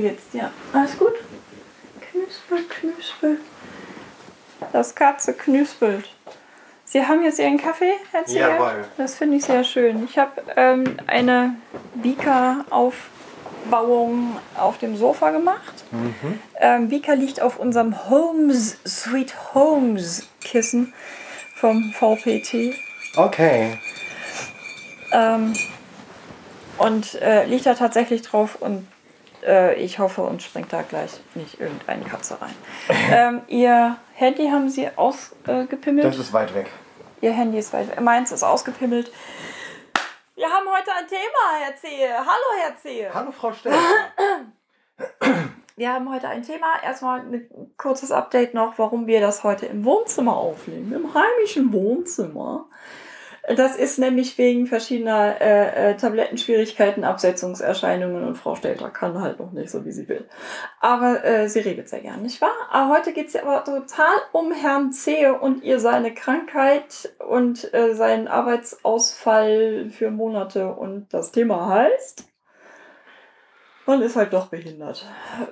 Geht's dir? Alles gut? Knüspel, knüspel. Das Katze knüspelt. Sie haben jetzt Ihren Kaffee erzählt? Jawohl. Das finde ich sehr schön. Ich habe ähm, eine Vika-Aufbauung auf dem Sofa gemacht. Ähm, Vika liegt auf unserem Homes, Sweet Homes Kissen vom VPT. Okay. Ähm, und äh, liegt da tatsächlich drauf und äh, ich hoffe, uns springt da gleich nicht irgendeine Katze rein. ähm, ihr Handy haben sie ausgepimmelt? Das ist weit weg. ihr Handy ist weit. Meins ist ausgepimmelt. Wir haben heute ein Thema, Herr Zehe. Hallo, Herr Zehe. Hallo Frau Steller. Wir haben heute ein Thema. Erstmal ein kurzes Update noch, warum wir das heute im Wohnzimmer aufnehmen. Im heimischen Wohnzimmer. Das ist nämlich wegen verschiedener äh, äh, Tablettenschwierigkeiten, Absetzungserscheinungen und Frau Stelter kann halt noch nicht so, wie sie will. Aber äh, sie redet sehr gern, nicht wahr? Aber heute geht es ja aber total um Herrn Zehe und ihr seine Krankheit und äh, seinen Arbeitsausfall für Monate. Und das Thema heißt, man ist halt doch behindert.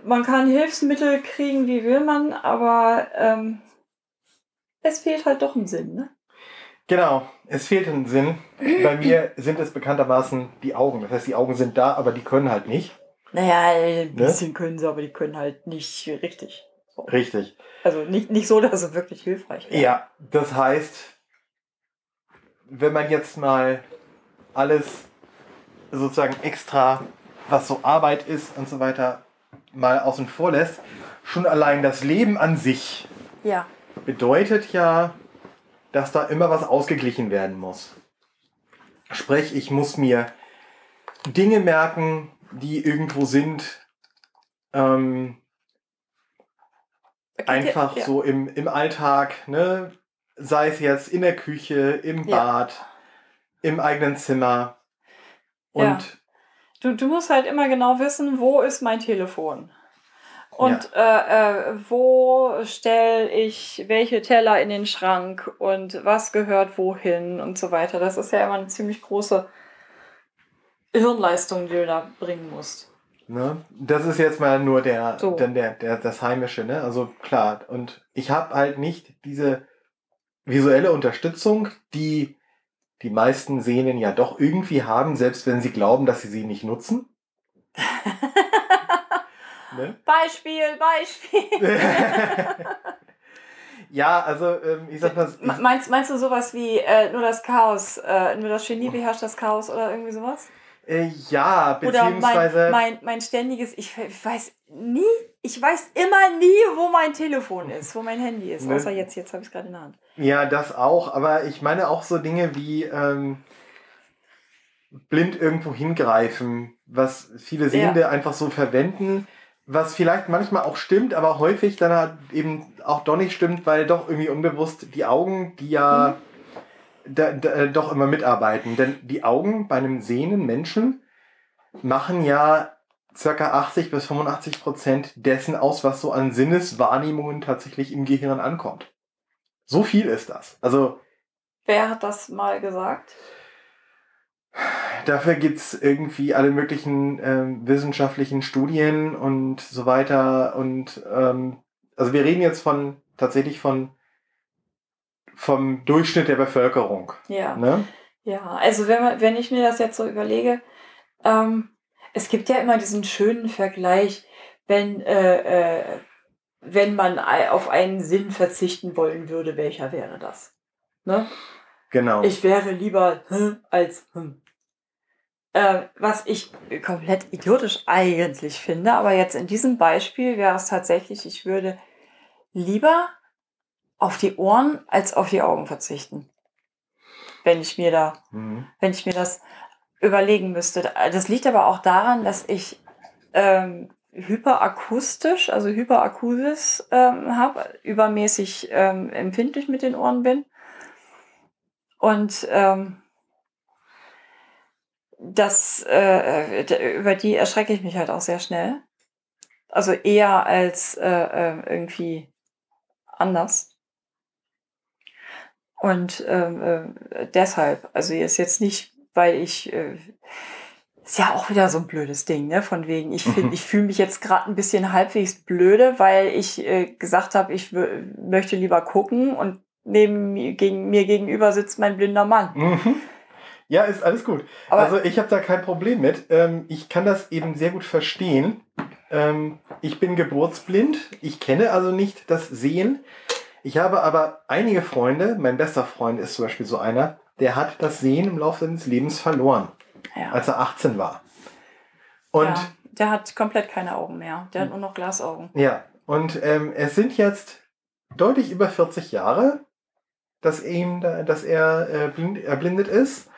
Man kann Hilfsmittel kriegen, wie will man, aber ähm, es fehlt halt doch ein Sinn, ne? Genau, es fehlt ein Sinn. Bei mir sind es bekanntermaßen die Augen. Das heißt, die Augen sind da, aber die können halt nicht. Naja, ein bisschen können sie, aber die können halt nicht richtig. So. Richtig. Also nicht, nicht so, dass sie wirklich hilfreich wären. Ja, das heißt, wenn man jetzt mal alles sozusagen extra, was so Arbeit ist und so weiter, mal außen vor lässt, schon allein das Leben an sich Ja. bedeutet ja, dass da immer was ausgeglichen werden muss. Sprich, ich muss mir Dinge merken, die irgendwo sind, ähm, einfach ja. so im, im Alltag, ne? sei es jetzt in der Küche, im Ja. Bad, im eigenen Zimmer. Und Ja. Du, du musst halt immer genau wissen, wo ist mein Telefon? Und äh, äh, wo stelle ich welche Teller in den Schrank und was gehört wohin und so weiter. Das ist ja immer eine ziemlich große Hirnleistung, die du da bringen musst. Ne? Das ist jetzt mal nur der, So. dann der, der, das Heimische, ne? Also klar. Und ich habe halt nicht diese visuelle Unterstützung, die die meisten Sehnen ja doch irgendwie haben, selbst wenn sie glauben, dass sie sie nicht nutzen. ne? Beispiel, Beispiel. ja, also ähm, ich sag mal, ich, Meinst, meinst du sowas wie äh, nur das Chaos, äh, nur das Genie beherrscht das Chaos oder irgendwie sowas? äh, ja, Oder beziehungsweise mein, mein, mein ständiges, ich, ich weiß nie, ich weiß immer nie, wo mein Telefon ist, wo mein Handy ist. Ne. Außer jetzt, jetzt habe ich es gerade in der Hand. Ja, das auch, aber ich meine auch so Dinge wie ähm, blind irgendwo hingreifen, was viele Sehende einfach so verwenden, was vielleicht manchmal auch stimmt, aber häufig dann halt eben auch doch nicht stimmt, weil doch irgendwie unbewusst die Augen, die ja da, da, äh, doch immer mitarbeiten. Denn die Augen bei einem sehenden Menschen machen ja circa 80 bis 85 Prozent dessen aus, was so an Sinneswahrnehmungen tatsächlich im Gehirn ankommt. So viel ist das. Also Wer hat das mal gesagt? Dafür gibt's irgendwie alle möglichen ähm, wissenschaftlichen Studien und so weiter. Und ähm, also wir reden jetzt von tatsächlich von vom Durchschnitt der Bevölkerung. Ja. Ne? Ja, also wenn, man, wenn ich mir das jetzt so überlege, ähm, es gibt ja immer diesen schönen Vergleich, wenn, äh, äh, wenn man auf einen Sinn verzichten wollen würde, welcher wäre das? Ne? Genau. Ich wäre lieber hm als hm. Äh, was ich komplett idiotisch eigentlich finde, aber jetzt in diesem Beispiel wäre es tatsächlich, ich würde lieber auf die Ohren als auf die Augen verzichten. Wenn ich mir da Mhm. wenn ich mir das überlegen müsste. Das liegt aber auch daran, dass ich ähm, hyperakustisch, also Hyperakusis ähm, habe, übermäßig ähm, empfindlich mit den Ohren bin. Und ähm, das, äh, über die erschrecke ich mich halt auch sehr schnell. Also eher als äh, äh, irgendwie anders. Und ähm, äh, deshalb, also ist jetzt nicht, weil ich äh, Ist ja auch wieder so ein blödes Ding, ne? Von wegen, ich finde, ich fühle mich jetzt gerade ein bisschen halbwegs blöde, weil ich äh, gesagt habe, ich möchte lieber gucken und neben mir, gegen, mir gegenüber sitzt mein blinder Mann. Mhm. Ja, ist alles gut. Aber also ich habe da kein Problem mit. Ähm, ich kann das eben sehr gut verstehen. Ähm, ich bin geburtsblind. Ich kenne also nicht das Sehen. Ich habe aber einige Freunde. Mein bester Freund ist zum Beispiel so einer, der hat das Sehen im Laufe seines Lebens verloren ja. als er 18 war. Und ja, der hat komplett keine Augen mehr. Der hat nur noch Glasaugen. Ja, und ähm, es sind jetzt deutlich über 40 Jahre, dass, ihm, dass er äh, blind, erblindet ist.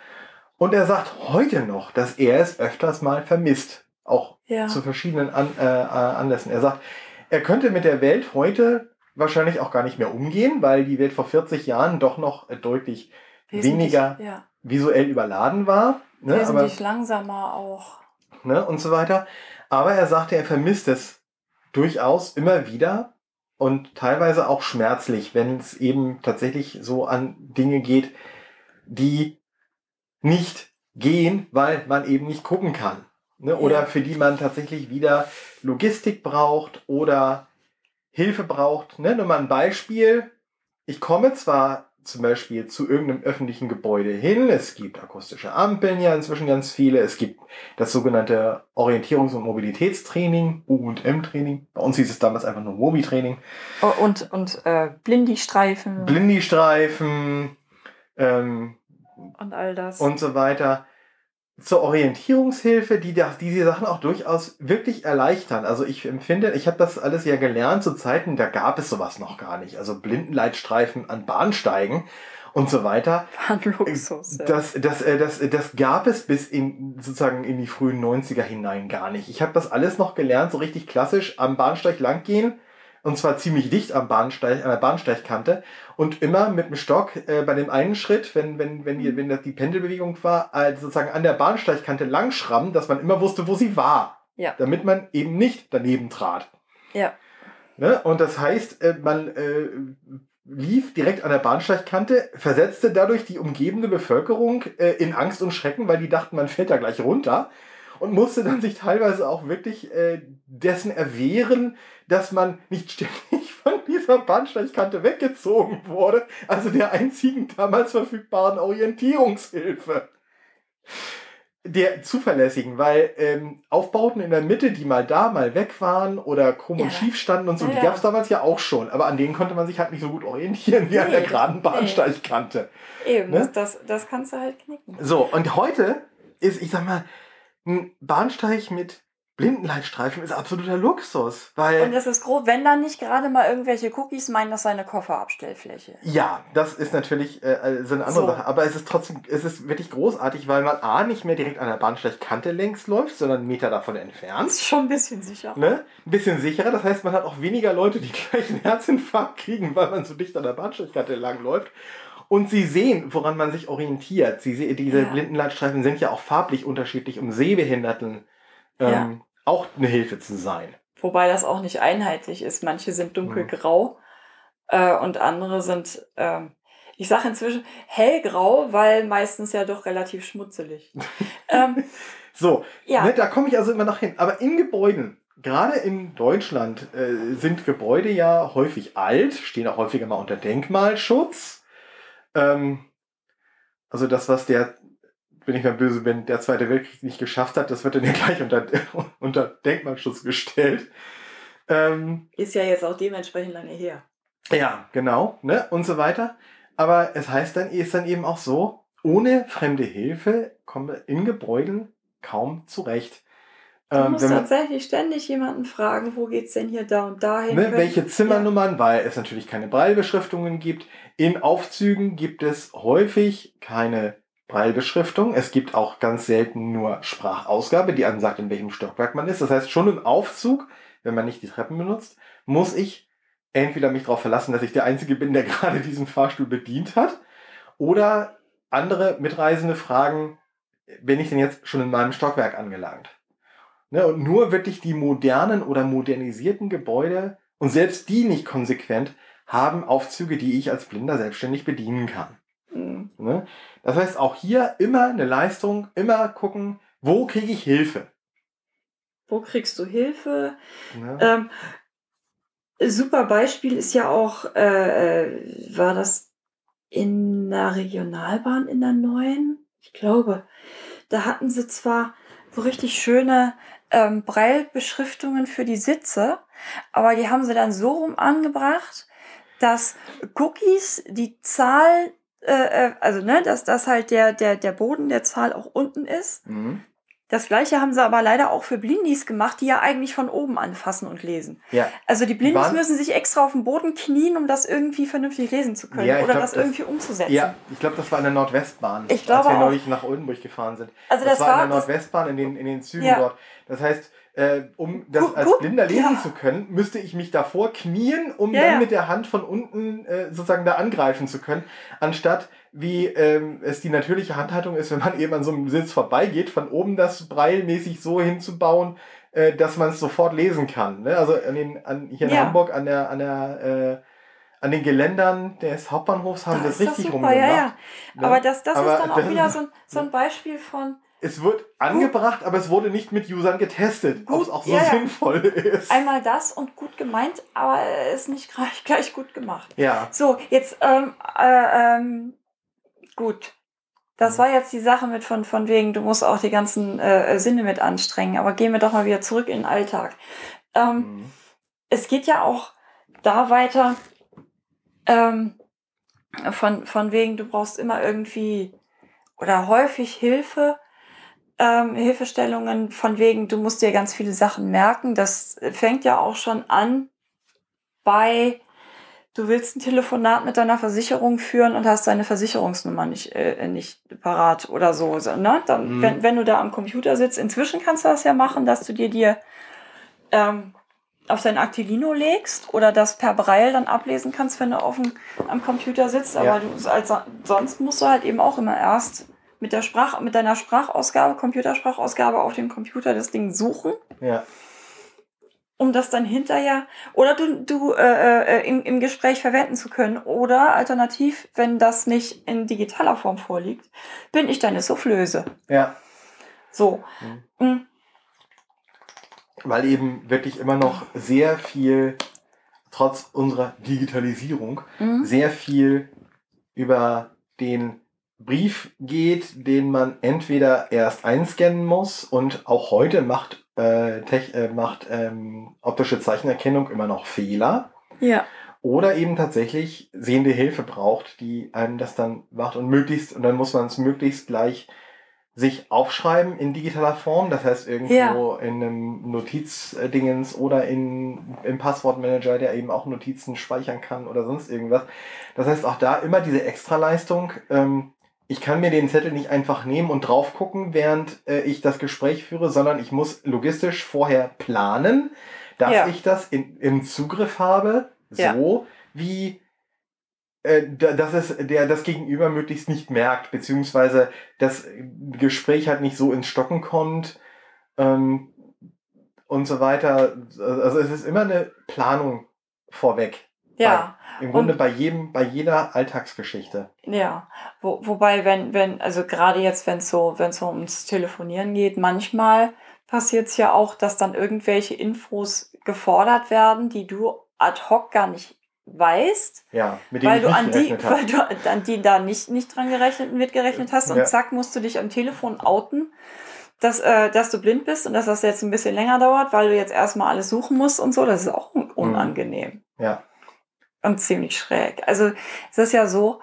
Und er sagt heute noch, dass er es öfters mal vermisst. Auch ja. zu verschiedenen An äh, äh Anlässen. Er sagt, er könnte mit der Welt heute wahrscheinlich auch gar nicht mehr umgehen, weil die Welt vor 40 Jahren doch noch deutlich weniger ja. visuell überladen war. Ne, Wesentlich aber, langsamer auch. Ne, und so weiter. Aber er sagte, er vermisst es durchaus immer wieder und teilweise auch schmerzlich, wenn es eben tatsächlich so an Dinge geht, die nicht gehen, weil man eben nicht gucken kann. Ne? Oder ja. für die man tatsächlich wieder Logistik braucht oder Hilfe braucht. Ne? Nur mal ein Beispiel. Ich komme zwar zum Beispiel zu irgendeinem öffentlichen Gebäude hin. Es gibt akustische Ampeln ja inzwischen ganz viele. Es gibt das sogenannte Orientierungs- und Mobilitätstraining, U&M-Training. Bei uns hieß es damals einfach nur Mobi-Training. Oh, und, und äh, Blindistreifen. Blindistreifen. Ähm, und all das. Und so weiter zur Orientierungshilfe, die das, diese Sachen auch durchaus wirklich erleichtern. Also ich empfinde, ich habe das alles ja gelernt zu Zeiten, da gab es sowas noch gar nicht. Also Blindenleitstreifen an Bahnsteigen und so weiter. Luxus. Das, das, äh, das, das gab es bis in sozusagen in die frühen 90er hinein gar nicht. Ich habe das alles noch gelernt, so richtig klassisch am Bahnsteig langgehen und zwar ziemlich dicht am Bahnsteig, an der Bahnsteigkante und immer mit dem Stock äh, bei dem einen Schritt, wenn, wenn, wenn, die, wenn das die Pendelbewegung war, äh, sozusagen an der Bahnsteigkante langschrammen, dass man immer wusste, wo sie war. Ja. Damit man eben nicht daneben trat. Ja. Ne? Und das heißt, äh, man äh, lief direkt an der Bahnsteigkante, versetzte dadurch die umgebende Bevölkerung äh, in Angst und Schrecken, weil die dachten, man fällt da gleich runter und musste dann sich teilweise auch wirklich äh, dessen erwehren, dass man nicht ständig von dieser Bahnsteigkante weggezogen wurde, also der einzigen damals verfügbaren Orientierungshilfe. Der zuverlässigen, weil ähm, Aufbauten in der Mitte, die mal da, mal weg waren oder krumm ja. und schief standen und so, ja, die gab es damals ja auch schon, aber an denen konnte man sich halt nicht so gut orientieren wie nee, an der geraden Bahnsteigkante. Eben, ne? das, das kannst du halt knicken. So, und heute ist, ich sag mal, ein Bahnsteig mit Blindenleitstreifen ist absoluter Luxus. Weil und es ist groß, wenn dann nicht gerade mal irgendwelche Cookies meinen, das sei eine Kofferabstellfläche. Ja, das ist natürlich äh, äh, so eine andere so. Sache. Aber es ist trotzdem, es ist wirklich großartig, weil man A nicht mehr direkt an der Bahnsteigkante längs läuft, sondern einen Meter davon entfernt. Das ist schon ein bisschen sicherer. Ne? Ein bisschen sicherer. Das heißt, man hat auch weniger Leute, die gleich einen Herzinfarkt kriegen, weil man so dicht an der Bahnsteigkante lang läuft. Und sie sehen, woran man sich orientiert. Sie, diese ja. Blindenleitstreifen sind ja auch farblich unterschiedlich, um Sehbehinderten ähm, ja. auch eine Hilfe zu sein. Wobei das auch nicht einheitlich ist. Manche sind dunkelgrau mhm. äh, und andere sind, äh, ich sage inzwischen hellgrau, weil meistens ja doch relativ schmutzelig. ähm, so, ja. Ne, da komme ich also immer noch hin. Aber in Gebäuden, gerade in Deutschland, äh, sind Gebäude ja häufig alt, stehen auch häufiger mal unter Denkmalschutz. Ähm, also das, was der, wenn ich mal böse bin, der Zweite Weltkrieg nicht geschafft hat, das wird dann ja gleich unter, unter Denkmalschutz gestellt. Ähm, ist ja jetzt auch dementsprechend lange her. Ja, genau, ne, und so weiter. Aber es heißt dann, ist dann eben auch so, ohne fremde Hilfe kommen wir in Gebäuden kaum zurecht. Du ähm, musst tatsächlich ständig jemanden fragen, wo geht's denn hier da und dahin? Ne, welche Zimmernummern, ja. weil es natürlich keine Breilbeschriftungen gibt. In Aufzügen gibt es häufig keine Breilbeschriftung. Es gibt auch ganz selten nur Sprachausgabe, die ansagt, in welchem Stockwerk man ist. Das heißt, schon im Aufzug, wenn man nicht die Treppen benutzt, muss ich entweder mich darauf verlassen, dass ich der Einzige bin, der gerade diesen Fahrstuhl bedient hat, oder andere Mitreisende fragen, bin ich denn jetzt schon in meinem Stockwerk angelangt? Ne, und nur wirklich die modernen oder modernisierten Gebäude und selbst die nicht konsequent haben Aufzüge, die ich als Blinder selbstständig bedienen kann. Mhm. Ne? Das heißt, auch hier immer eine Leistung, immer gucken, Wo kriege ich Hilfe? Wo kriegst du Hilfe? Ja. Ähm, super Beispiel ist ja auch, äh, äh, war das in der Regionalbahn in der neuen? Ich glaube, da hatten sie zwar so richtig schöne ähm, Breilbeschriftungen für die Sitze, aber die haben sie dann so rum angebracht, dass Cookies die Zahl, äh, äh, also ne, dass das halt der, der, der Boden der Zahl auch unten ist. Mhm. Das gleiche haben sie aber leider auch für Blindis gemacht, die ja eigentlich von oben anfassen und lesen. Ja. Also die Blindis Waren, müssen sich extra auf den Boden knien, um das irgendwie vernünftig lesen zu können ja, oder glaub, das, das irgendwie umzusetzen. Ja, ich glaube, das war in der Nordwestbahn, ich glaube als wir neulich nach Oldenburg gefahren sind. Also das, das war in der Nordwestbahn in den, in den Zügen ja. dort. Das heißt, äh, um das guck, als Blinder lesen ja. zu können, müsste ich mich davor knien, um ja, dann mit der Hand von unten äh, sozusagen da angreifen zu können, anstatt wie ähm, es die natürliche Handhaltung ist, wenn man eben an so einem Sitz vorbeigeht, von oben das breilmäßig so hinzubauen, äh, dass man es sofort lesen kann. Ne? Also an den, an, hier in ja. Hamburg an der, an der äh, an den Geländern des Hauptbahnhofs haben das, das richtig rumgemacht. Ja, ja. Ne? Aber das, das aber ist dann auch wieder so ein, so ein Beispiel von, es wird angebracht, aber es wurde nicht mit Usern getestet, ob es auch so ja, sinnvoll ist. Einmal das und gut gemeint, aber es ist nicht gleich, gleich gut gemacht. Ja. So, jetzt ähm, äh, ähm, Gut. Das war jetzt die Sache mit von, von wegen, du musst auch die ganzen äh, Sinne mit anstrengen. Aber gehen wir doch mal wieder zurück in den Alltag. Ähm, mhm. Es geht ja auch da weiter, ähm, von, von wegen, du brauchst immer irgendwie oder häufig Hilfe, ähm, Hilfestellungen, von wegen, du musst dir ganz viele Sachen merken. Das fängt ja auch schon an bei du willst ein Telefonat mit deiner Versicherung führen und hast deine Versicherungsnummer nicht, äh, nicht parat oder so. Ne? Dann, mhm. wenn, wenn du da am Computer sitzt, inzwischen kannst du das ja machen, dass du dir dir ähm, auf dein Actilino legst oder das per Braille dann ablesen kannst, wenn du auf dem, am Computer sitzt. Aber ja. du, als, sonst musst du halt eben auch immer erst mit der Sprach, mit deiner Sprachausgabe, Computersprachausgabe auf dem Computer das Ding suchen. Ja um das dann hinterher oder du, du äh, äh, im, im Gespräch verwenden zu können. Oder alternativ, wenn das nicht in digitaler Form vorliegt, bin ich deine Soufflöse. Ja. So. Mhm. Mhm. Weil eben wirklich immer noch sehr viel, trotz unserer Digitalisierung, mhm. sehr viel über den Brief geht, den man entweder erst einscannen muss und auch heute macht äh, Tech, äh, macht ähm, optische Zeichenerkennung immer noch Fehler. Ja. Oder eben tatsächlich sehende Hilfe braucht, die einem das dann macht und möglichst, und dann muss man es möglichst gleich sich aufschreiben in digitaler Form, das heißt irgendwo ja. in einem Notizdingens oder in, im Passwortmanager, der eben auch Notizen speichern kann oder sonst irgendwas. Das heißt auch da immer diese Extraleistung, ähm, ich kann mir den Zettel nicht einfach nehmen und drauf gucken, während äh, ich das Gespräch führe, sondern ich muss logistisch vorher planen, dass ja. ich das in, im Zugriff habe, so wie äh, dass es der das Gegenüber möglichst nicht merkt, beziehungsweise das Gespräch halt nicht so ins Stocken kommt ähm, und so weiter. Also es ist immer eine Planung vorweg. Ja. Im Grunde und, bei jedem, bei jeder Alltagsgeschichte. Ja, Wo, wobei, wenn, wenn, also gerade jetzt, wenn es so, wenn es so ums Telefonieren geht, manchmal passiert es ja auch, dass dann irgendwelche Infos gefordert werden, die du ad hoc gar nicht weißt, ja, mit weil du an die, weil du an die da nicht, nicht dran gerechnet, mitgerechnet hast und ja. zack musst du dich am Telefon outen, dass, äh, dass du blind bist und dass das jetzt ein bisschen länger dauert, weil du jetzt erstmal alles suchen musst und so, das ist auch mhm. unangenehm. Ja und ziemlich schräg. Also es ist ja so,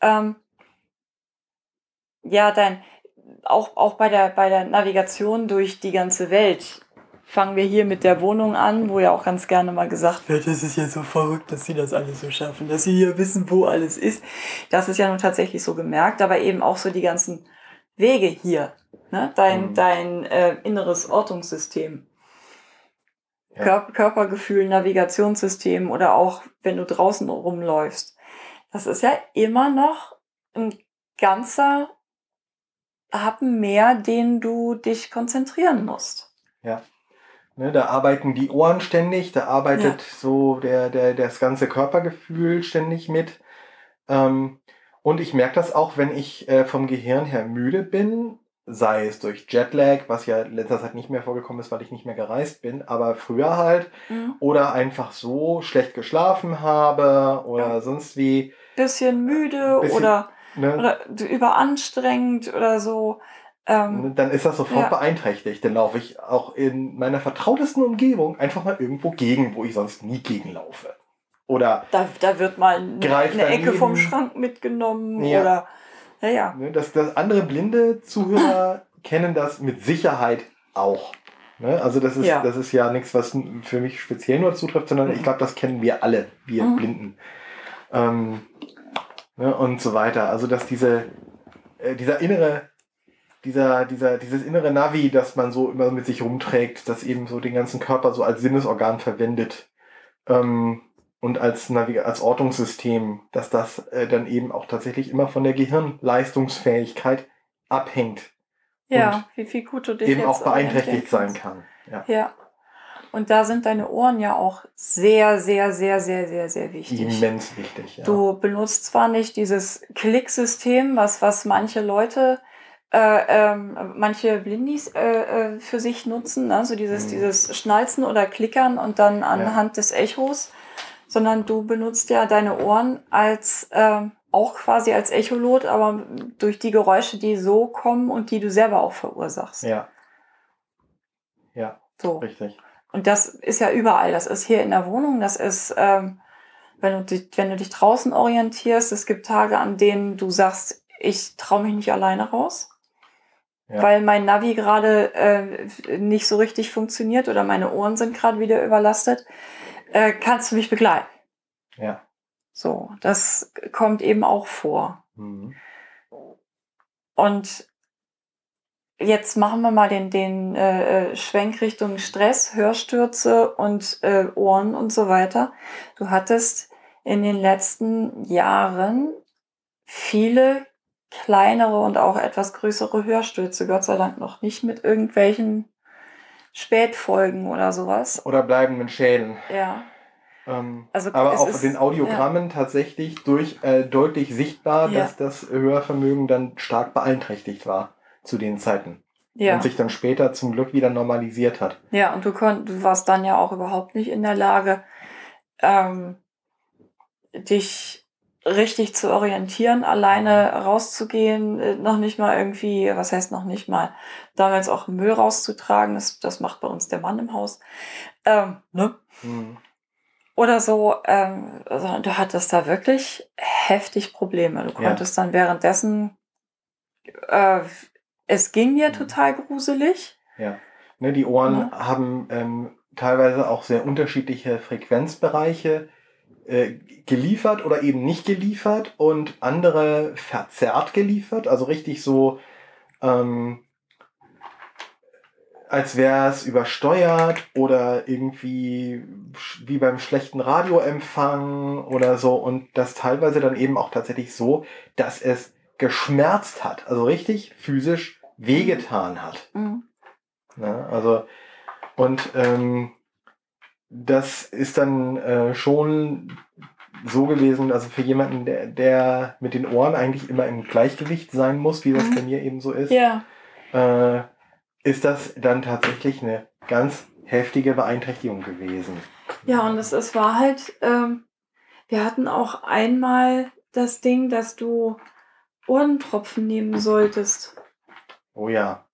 ähm, ja, dein, auch, auch bei der, bei der Navigation durch die ganze Welt fangen wir hier mit der Wohnung an, wo ja auch ganz gerne mal gesagt wird, es ist ja so verrückt, dass sie das alles so schaffen, dass sie hier wissen, wo alles ist. Das ist ja nun tatsächlich so gemerkt, aber eben auch so die ganzen Wege hier, ne? dein, mhm. dein äh, inneres Ortungssystem. Kör Körpergefühl, Navigationssystem oder auch wenn du draußen rumläufst. Das ist ja immer noch ein ganzer Happen mehr, den du dich konzentrieren musst. Ja. Ne, da arbeiten die Ohren ständig, da arbeitet ja. so der, der, das ganze Körpergefühl ständig mit. Ähm, und ich merke das auch, wenn ich äh, vom Gehirn her müde bin, sei es durch Jetlag, was ja in letzter Zeit nicht mehr vorgekommen ist, weil ich nicht mehr gereist bin, aber früher halt, Mhm. oder einfach so schlecht geschlafen habe oder Ja. sonst wie. Bisschen müde Bisschen- oder, Ne? oder überanstrengend oder so. Ähm, Dann ist das sofort Ja. beeinträchtigt. Dann laufe ich auch in meiner vertrautesten Umgebung einfach mal irgendwo gegen, wo ich sonst nie gegenlaufe. Oder da, da wird mal eine, eine Ecke vom. Schrank mitgenommen Ja. oder ja, ja. ne, dass, dass andere blinde Zuhörer kennen das mit Sicherheit auch. Ne? Also das ist, Ja. das ist ja nichts, was für mich speziell nur zutrifft, sondern ich Mhm. glaube, das kennen wir alle, wir Mhm. Blinden. Ähm, ne, und so weiter. Also dass diese, äh, dieser innere, dieser, dieser, dieses innere Navi, das man so immer mit sich rumträgt, das eben so den ganzen Körper so als Sinnesorgan verwendet ähm, und als, Navi als Ortungssystem, dass das äh, dann eben auch tatsächlich immer von der Gehirnleistungsfähigkeit abhängt, Ja, wie viel gut du dich eben auch beeinträchtigt sein kann. Ja. Ja. Und da sind deine Ohren ja auch sehr, sehr, sehr, sehr, sehr, sehr wichtig. Immens wichtig. Ja. Du benutzt zwar nicht dieses Klicksystem, was, was manche Leute, äh, ähm, manche Blindis äh, äh, für sich nutzen, ne? so dieses, Mhm. dieses Schnalzen oder Klickern und dann anhand des Echos, sondern du benutzt ja deine Ohren als ähm, auch quasi als Echolot, aber durch die Geräusche, die so kommen und die du selber auch verursachst. ja. Ja, So. richtig. Und das ist ja überall. Das ist hier in der Wohnung, das ist, ähm, wenn, du dich, wenn du dich draußen orientierst, es gibt Tage, an denen du sagst, ich traue mich nicht alleine raus, Ja. weil mein Navi gerade äh, nicht so richtig funktioniert oder meine Ohren sind gerade wieder überlastet. Äh, kannst du mich begleiten? Ja. So, das kommt eben auch vor. Mhm. Und jetzt machen wir mal den, den äh, äh, Schwenk Richtung Stress, Hörstürze und äh, Ohren und so weiter. Du hattest in den letzten Jahren viele kleinere und auch etwas größere Hörstürze, Gott sei Dank noch nicht mit irgendwelchen Spätfolgen oder sowas. Oder bleibenden Schäden. Ja. Ähm, Also aber auf ist- den Audiogrammen tatsächlich durch äh, deutlich sichtbar, Ja. dass das Hörvermögen dann stark beeinträchtigt war zu den Zeiten. Ja. Und sich dann später zum Glück wieder normalisiert hat. Ja, und du, konnt, du warst dann ja auch überhaupt nicht in der Lage, ähm, dich richtig zu orientieren, alleine rauszugehen, äh, noch nicht mal irgendwie, was heißt noch nicht mal, damals auch Müll rauszutragen, das, das macht bei uns der Mann im Haus. Ähm, ne? Mhm. Oder so, ähm, also du hattest da wirklich heftig Probleme. Du Ja. konntest dann währenddessen, äh, es ging mir Mhm. total gruselig. Ja. Ne, die Ohren Ja. haben ähm, teilweise auch sehr unterschiedliche Frequenzbereiche äh, geliefert oder eben nicht geliefert und andere verzerrt geliefert. Also richtig so, ähm, als wäre es übersteuert oder irgendwie wie beim schlechten Radioempfang oder so. Und das teilweise dann eben auch tatsächlich so, dass es geschmerzt hat. Also richtig physisch wehgetan hat. Mhm. Ne? Also, und ähm, das ist dann äh, schon so gewesen, also für jemanden, der, der mit den Ohren eigentlich immer im Gleichgewicht sein muss, wie das Mhm. bei mir eben so ist, Ja. äh, ist das dann tatsächlich eine ganz heftige Beeinträchtigung gewesen. Ja, und es, es war halt, ähm, wir hatten auch einmal das Ding, dass du Ohrentropfen nehmen solltest. Oh ja,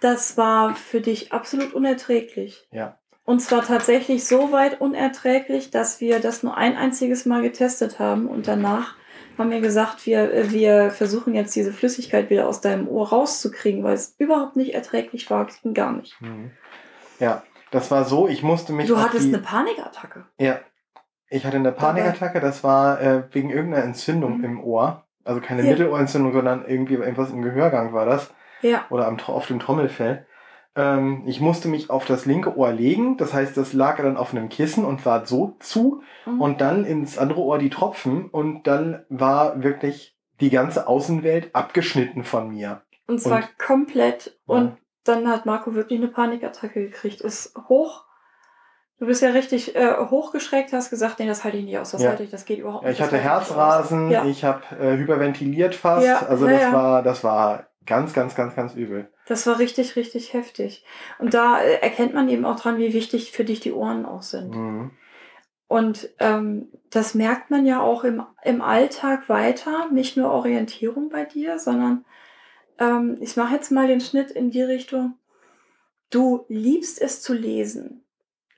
Das war für dich absolut unerträglich. ja. Und zwar tatsächlich so weit unerträglich, dass wir das nur ein einziges Mal getestet haben und danach haben wir gesagt, wir, äh, wir versuchen jetzt diese Flüssigkeit wieder aus deinem Ohr rauszukriegen, weil es überhaupt nicht erträglich war, ging gar nicht. Mhm. Ja, das war so, ich musste mich. Du hattest die, eine Panikattacke. Ja. Ich hatte eine Panikattacke, das war äh, wegen irgendeiner Entzündung Mhm. im Ohr. Also keine Ja. Mittelohrentzündung, sondern irgendwie irgendwas im Gehörgang war das. Ja. Oder am, auf dem Trommelfell. Ähm, ich musste mich auf das linke Ohr legen. Das heißt, das lag dann auf einem Kissen und war so zu. Mhm. Und dann ins andere Ohr die Tropfen. Und dann war wirklich die ganze Außenwelt abgeschnitten von mir. Und zwar Und- komplett. Ja. Und dann hat Marco wirklich eine Panikattacke gekriegt. Ist hoch. Du bist ja richtig äh, hochgeschreckt, hast gesagt, nee, das halte ich nicht aus, das Ja. halte ich, das geht überhaupt Ja, nicht. ich hatte Herzrasen. Ja. ich habe äh, hyperventiliert fast. Also das war, das war Ganz, ganz, ganz, ganz übel. Das war richtig, richtig heftig. Und da äh, erkennt man eben auch dran, wie wichtig für dich die Ohren auch sind. Mhm. Und ähm, das merkt man ja auch im, im Alltag weiter, nicht nur Orientierung bei dir, sondern ähm, ich mache jetzt mal den Schnitt in die Richtung, du liebst es zu lesen.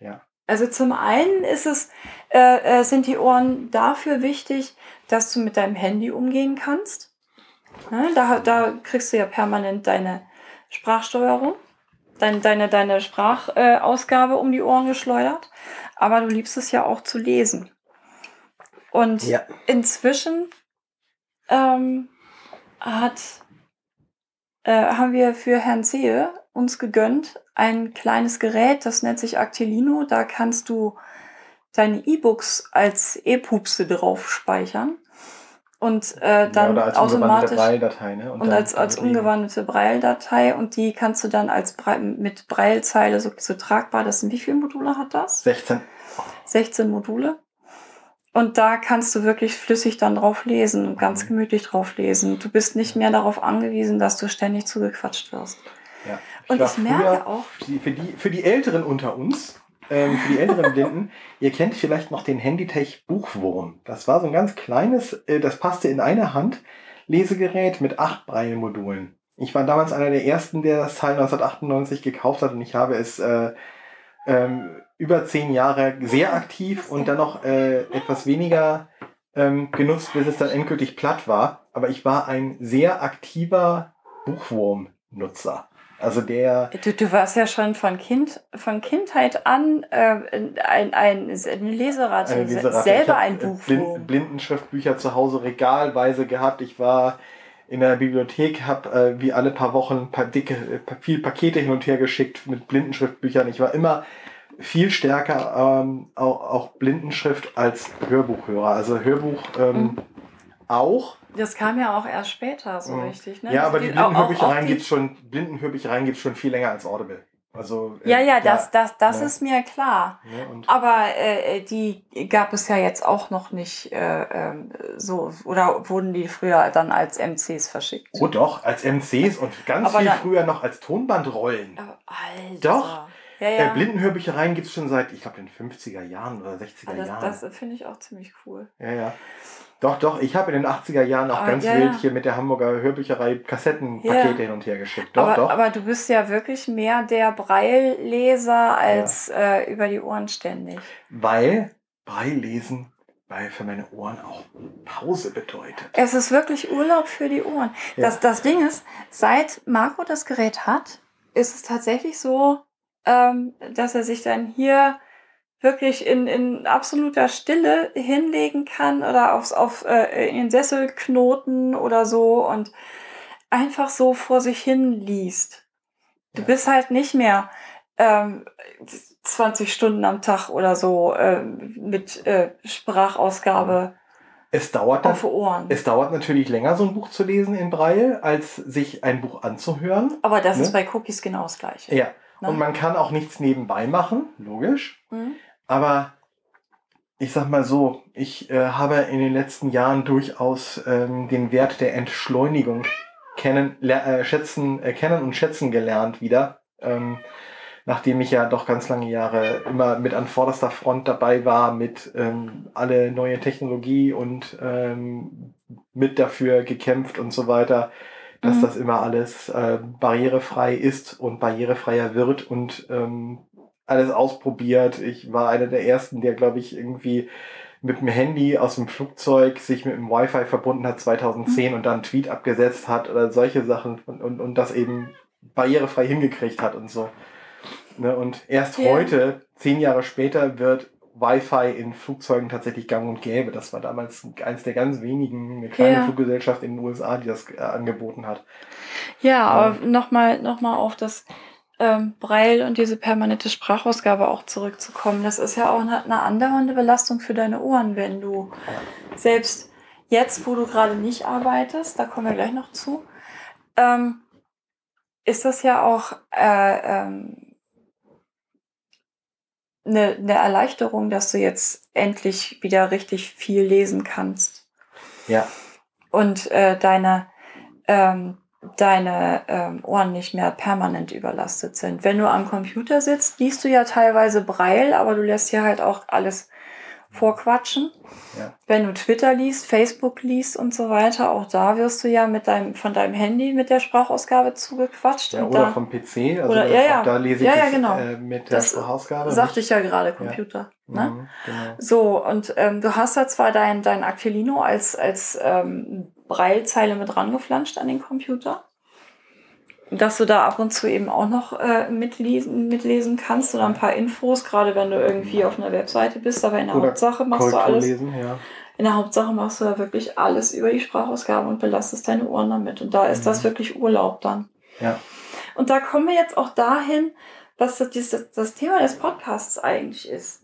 Ja. Also zum einen ist es, äh, äh, sind die Ohren dafür wichtig, dass du mit deinem Handy umgehen kannst. Da, da kriegst du ja permanent deine Sprachsteuerung, dein, deine, deine Sprachausgabe um die Ohren geschleudert. Aber du liebst es ja auch zu lesen. Und ja. inzwischen ähm, hat, äh, haben wir für Herrn Sehe uns gegönnt ein kleines Gerät, das nennt sich Actilino. Da kannst du deine E-Books als E-Pupse drauf speichern und äh, dann ja, als automatisch ne? und, und als als umgewandelte Braille-Datei und die kannst du dann als Bre mit Braille-Zeile so, so tragbar. Das sind wie viele Module hat das? 16. 16 Module. Und da kannst du wirklich flüssig dann drauf lesen und ganz mhm. gemütlich drauf lesen. Du bist nicht mehr darauf angewiesen, dass du ständig zugequatscht wirst. Ja. Ich und ich merke auch. Für die, für die Älteren unter uns, ähm, für die älteren Blinden, ihr kennt vielleicht noch den Handytech Buchwurm. Das war so ein ganz kleines, äh, das passte in eine Hand, Lesegerät mit acht Braille-Modulen. Ich war damals einer der ersten, der das Teil 1998 gekauft hat und ich habe es äh, ähm, über zehn Jahre sehr aktiv und dann noch äh, etwas weniger ähm, genutzt, bis es dann endgültig platt war. Aber ich war ein sehr aktiver Buchwurm-Nutzer. Also der. Du, du warst ja schon von Kind, von Kindheit an äh, ein, ein, eine Leseratte, eine Leseratte. selber ein Buch. Blind, Blindenschriftbücher zu Hause regalweise gehabt. Ich war in der Bibliothek, habe äh, wie alle paar Wochen paar dicke, viel Pakete hin und her geschickt mit Blindenschriftbüchern. Ich war immer viel stärker ähm, auch, auch Blindenschrift als Hörbuchhörer. Also Hörbuch ähm, mhm. auch das kam ja auch erst später so mhm. richtig. Ne? Ja, aber die Blindenhörbüchereien gibt es schon, Blindenhörbüchereien gibt's schon viel länger als Audible. Also, äh, ja, ja, das, das, das ja. ist mir klar. Ja, aber äh, die gab es ja jetzt auch noch nicht äh, ähm, so, oder wurden die früher dann als MCs verschickt? Oh doch, als MCs und ganz aber viel dann, früher noch als Tonbandrollen. Alter. Doch. Ja, ja. Äh, Blindenhörbüchereien gibt es schon seit, ich glaube, den 50er Jahren oder 60er das, Jahren. Das finde ich auch ziemlich cool. Ja, ja. Doch, doch, ich habe in den 80er Jahren auch ah, ganz ja, wild hier mit der Hamburger Hörbücherei Kassettenpakete ja. hin und her geschickt. Doch, aber, doch. aber du bist ja wirklich mehr der Breilleser als ja. äh, über die Ohren ständig. Weil Breillesen weil für meine Ohren auch Pause bedeutet. Es ist wirklich Urlaub für die Ohren. Das, das Ding ist, seit Marco das Gerät hat, ist es tatsächlich so, ähm, dass er sich dann hier wirklich in, in absoluter Stille hinlegen kann oder aufs, auf, äh, in den Sessel knoten oder so und einfach so vor sich hin liest. Du ja. bist halt nicht mehr ähm, 20 Stunden am Tag oder so äh, mit äh, Sprachausgabe. Es dauert, auf Ohren. es dauert natürlich länger, so ein Buch zu lesen in Braille, als sich ein Buch anzuhören. Aber das ne? ist bei Cookies genau das Gleiche. Ja. Ne? Und man kann auch nichts nebenbei machen, logisch. Mhm. Aber ich sag mal so, ich äh, habe in den letzten Jahren durchaus ähm, den Wert der Entschleunigung kennen, äh, schätzen, äh, kennen und schätzen gelernt wieder. Ähm, nachdem ich ja doch ganz lange Jahre immer mit an vorderster Front dabei war, mit ähm, alle neue Technologie und ähm, mit dafür gekämpft und so weiter, dass mhm. das immer alles äh, barrierefrei ist und barrierefreier wird und ähm, alles ausprobiert. Ich war einer der ersten, der, glaube ich, irgendwie mit dem Handy aus dem Flugzeug sich mit dem Wi-Fi verbunden hat 2010 mhm. und dann einen Tweet abgesetzt hat oder solche Sachen und, und, und das eben barrierefrei hingekriegt hat und so. Ne? Und erst ja. heute, zehn Jahre später, wird Wi-Fi in Flugzeugen tatsächlich gang und gäbe. Das war damals eins der ganz wenigen, eine kleine ja. Fluggesellschaft in den USA, die das äh, angeboten hat. Ja, aber nochmal noch mal auf das ähm, Braille und diese permanente Sprachausgabe auch zurückzukommen. Das ist ja auch eine, eine andauernde Belastung für deine Ohren, wenn du selbst jetzt, wo du gerade nicht arbeitest, da kommen wir gleich noch zu, ähm, ist das ja auch äh, ähm, eine, eine Erleichterung, dass du jetzt endlich wieder richtig viel lesen kannst. Ja. Und äh, deine ähm, deine ähm, Ohren nicht mehr permanent überlastet sind. Wenn du am Computer sitzt, liest du ja teilweise Braille, aber du lässt hier halt auch alles vorquatschen. Ja. Wenn du Twitter liest, Facebook liest und so weiter, auch da wirst du ja mit deinem, von deinem Handy mit der Sprachausgabe zugequatscht. Ja, oder da, vom PC, also oder, ja, ja. da lese ich ja, ja, genau. das, äh, mit der das Sprachausgabe. Sagte ich ja gerade, Computer. Ne? Mhm, genau. So, und ähm, du hast da zwar dein, dein Aquilino als, als ähm, Breilzeile mit rangeflanscht an den Computer dass du da ab und zu eben auch noch äh, mitlesen, mitlesen kannst oder ein paar Infos, gerade wenn du irgendwie auf einer Webseite bist, aber in der Oder Hauptsache machst du alles. Lesen, ja. In der Hauptsache machst du da wirklich alles über die Sprachausgabe und belastest deine Ohren damit. Und da ist mhm. das wirklich Urlaub dann. Ja. Und da kommen wir jetzt auch dahin, was das, das, das Thema des Podcasts eigentlich ist.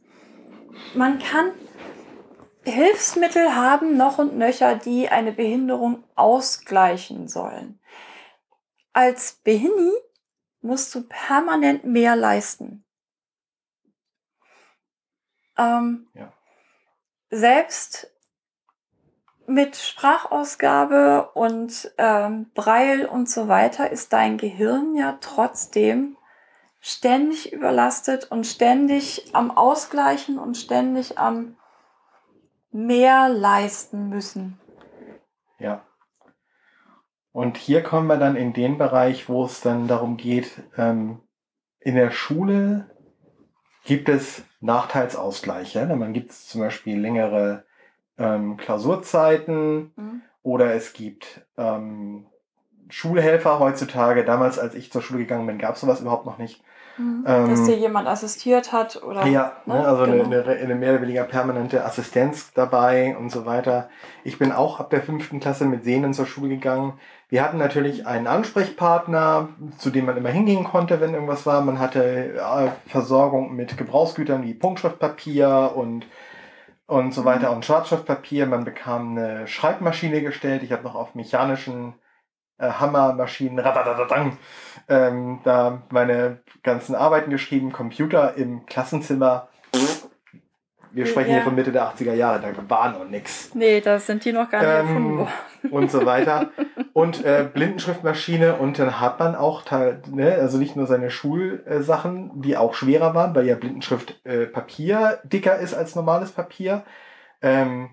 Man kann Hilfsmittel haben, noch und nöcher, die eine Behinderung ausgleichen sollen als Behini musst du permanent mehr leisten. Ähm, ja. Selbst mit Sprachausgabe und ähm, Breil und so weiter ist dein Gehirn ja trotzdem ständig überlastet und ständig am Ausgleichen und ständig am mehr leisten müssen. Ja. Und hier kommen wir dann in den Bereich, wo es dann darum geht, ähm, in der Schule gibt es Nachteilsausgleiche. Man gibt es zum Beispiel längere ähm, Klausurzeiten mhm. oder es gibt ähm, Schulhelfer heutzutage. Damals, als ich zur Schule gegangen bin, gab es sowas überhaupt noch nicht. Mhm. Ähm, Dass dir jemand assistiert hat oder. Ja, ne? ne also genau. eine, eine, mehr oder weniger permanente Assistenz dabei und so weiter. Ich bin auch ab der fünften Klasse mit Sehnen zur Schule gegangen. Wir hatten natürlich einen Ansprechpartner, zu dem man immer hingehen konnte, wenn irgendwas war. Man hatte äh, Versorgung mit Gebrauchsgütern wie Punktschriftpapier und, und so weiter und Schwarzschriftpapier. Man bekam eine Schreibmaschine gestellt. Ich habe noch auf mechanischen äh, Hammermaschinen ähm, da meine ganzen Arbeiten geschrieben, Computer im Klassenzimmer wir sprechen ja. hier von Mitte der 80er Jahre, da war noch nichts. Nee, da sind die noch gar nicht ähm, erfunden worden. Und so weiter. Und äh, Blindenschriftmaschine und dann hat man auch, ne, also nicht nur seine Schulsachen, die auch schwerer waren, weil ja Blindenschrift äh, Papier dicker ist als normales Papier. Ähm,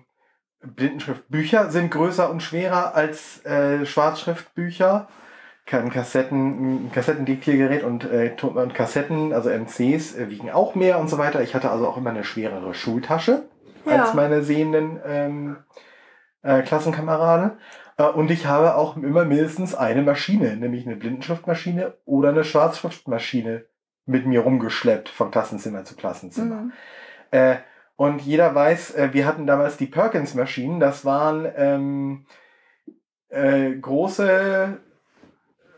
Blindenschriftbücher sind größer und schwerer als äh, Schwarzschriftbücher kein Kassetten, ein Kassettendiktiergerät und, äh, und Kassetten, also MCs, äh, wiegen auch mehr und so weiter. Ich hatte also auch immer eine schwerere Schultasche ja. als meine sehenden ähm, äh, Klassenkameraden. Äh, und ich habe auch immer mindestens eine Maschine, nämlich eine Blindenschriftmaschine oder eine Schwarzschriftmaschine mit mir rumgeschleppt von Klassenzimmer zu Klassenzimmer. Mhm. Äh, und jeder weiß, äh, wir hatten damals die Perkins-Maschinen, das waren ähm, äh, große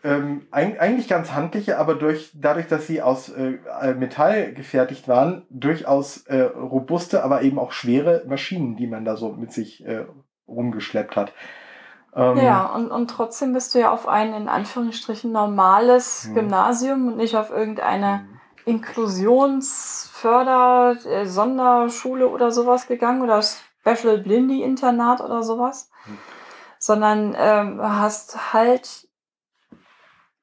ähm, eigentlich ganz handliche, aber durch, dadurch, dass sie aus äh, Metall gefertigt waren, durchaus äh, robuste, aber eben auch schwere Maschinen, die man da so mit sich äh, rumgeschleppt hat. Ähm, ja, und, und trotzdem bist du ja auf ein in Anführungsstrichen normales mhm. Gymnasium und nicht auf irgendeine mhm. Inklusionsförder, äh, Sonderschule oder sowas gegangen oder Special Blindy Internat oder sowas, mhm. sondern ähm, hast halt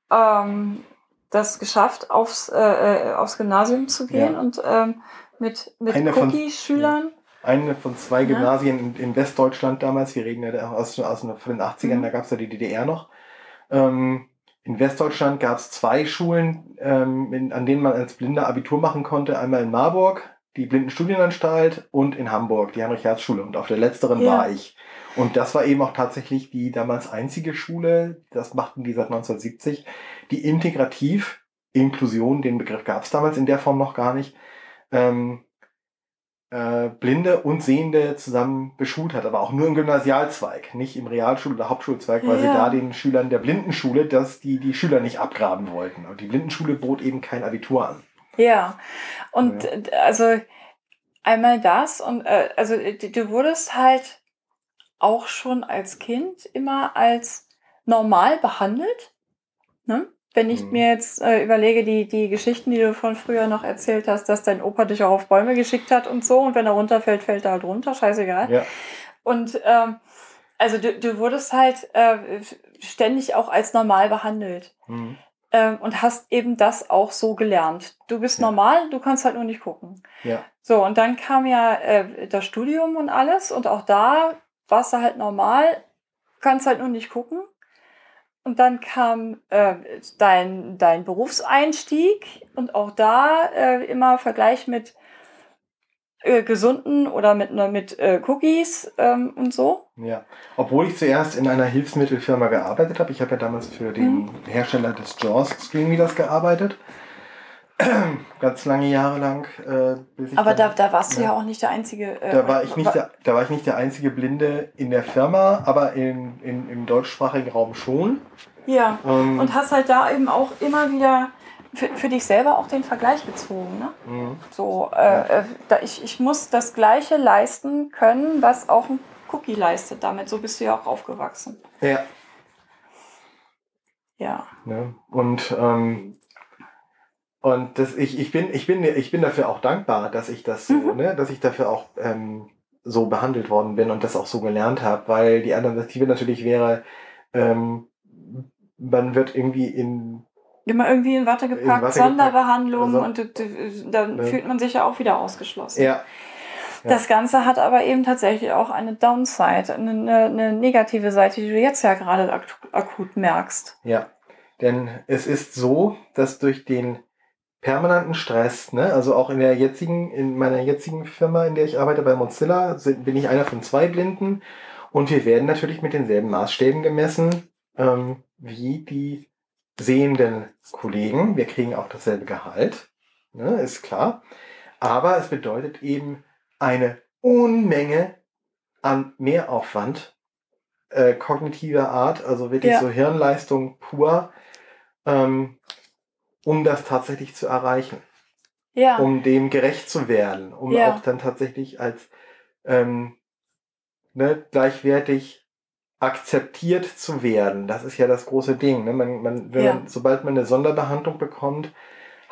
ähm, das geschafft, aufs, äh, äh, aufs Gymnasium zu gehen ja. und ähm, mit, mit Cookie-Schülern. Ja. Eine von zwei Gymnasien in, in, Westdeutschland damals, wir reden ja aus, aus von den 80ern, mhm. da gab es ja die DDR noch. Ähm, in Westdeutschland gab es zwei Schulen, ähm, in, an denen man als Blinder Abitur machen konnte. Einmal in Marburg, die Blindenstudienanstalt, und in Hamburg, die Heinrich-Herz-Schule. Und auf der letzteren ja. war ich. Und das war eben auch tatsächlich die damals einzige Schule, das machten die seit 1970, die integrativ Inklusion, den Begriff gab es damals in der Form noch gar nicht, ähm, äh, Blinde und Sehende zusammen beschult hat, aber auch nur im Gymnasialzweig, nicht im Realschul- oder Hauptschulzweig, weil ja. sie da den Schülern der Blindenschule, dass die die Schüler nicht abgraben wollten. Und die Blindenschule bot eben kein Abitur an. Ja, und ja. also einmal das und äh, also du wurdest halt auch schon als Kind immer als normal behandelt. Ne? Wenn ich mhm. mir jetzt äh, überlege, die, die Geschichten, die du von früher noch erzählt hast, dass dein Opa dich auch auf Bäume geschickt hat und so, und wenn er runterfällt, fällt er halt runter, scheißegal. Ja. Und ähm, also du, du wurdest halt äh, ständig auch als normal behandelt. Mhm. Ähm, und hast eben das auch so gelernt. Du bist Ja. normal, du kannst halt nur nicht gucken. Ja. So, und dann kam ja äh, das Studium und alles. Und auch da warst du halt normal, kannst halt nur nicht gucken. Und dann kam äh, dein, dein Berufseinstieg und auch da äh, immer Vergleich mit äh, gesunden oder mit, ne, mit äh, Cookies ähm, und so. Ja, obwohl ich zuerst in einer Hilfsmittelfirma gearbeitet habe. Ich habe ja damals für den Hersteller des Jaws Screenreaders gearbeitet. Ganz lange Jahre lang. Äh, Aber da, da warst du Ja. ja auch nicht der einzige. Äh, da war ich nicht der, da war ich nicht der einzige Blinde in der Firma, aber in, in, im deutschsprachigen Raum schon. Ja. Ähm, Und hast halt da eben auch immer wieder für, für dich selber auch den Vergleich gezogen. Ne? mhm. So, äh, äh, da ich, ich muss das Gleiche leisten können, was auch ein Cookie leistet. Damit so bist du ja auch aufgewachsen. ja. Ja. Ne? Und, ähm, und das, ich, ich, bin, ich, bin, ich bin dafür auch dankbar, dass ich das so, Mhm. ne, dass ich dafür auch ähm, so behandelt worden bin und das auch so gelernt habe, weil die Alternative natürlich wäre, ähm, man wird irgendwie in Immer irgendwie in Watte In gepackt, Watte gepackt, Sonderbehandlung also- und dann Ne. fühlt man sich ja auch wieder ausgeschlossen. ja, ja. Das Ganze hat aber eben tatsächlich auch eine Downside, eine, eine, negative Seite, die du jetzt ja gerade ak akut merkst. Ja, denn es ist so, dass durch den permanenten Stress, ne, also auch in der jetzigen, in meiner jetzigen Firma, in der ich arbeite, bei Mozilla, sind, bin ich einer von zwei Blinden und wir werden natürlich mit denselben Maßstäben gemessen ähm, wie die sehenden Kollegen. Wir kriegen auch dasselbe Gehalt, ne, ist klar. Aber es bedeutet eben eine Unmenge an Mehraufwand äh, kognitiver Art, also wirklich Ja. so Hirnleistung pur, ähm, um das tatsächlich zu erreichen, Ja. um dem gerecht zu werden, um Ja. auch dann tatsächlich als ähm, ne, gleichwertig akzeptiert zu werden. Das ist ja das große Ding. Ne? Man, man, wenn Ja. man, sobald man eine Sonderbehandlung bekommt,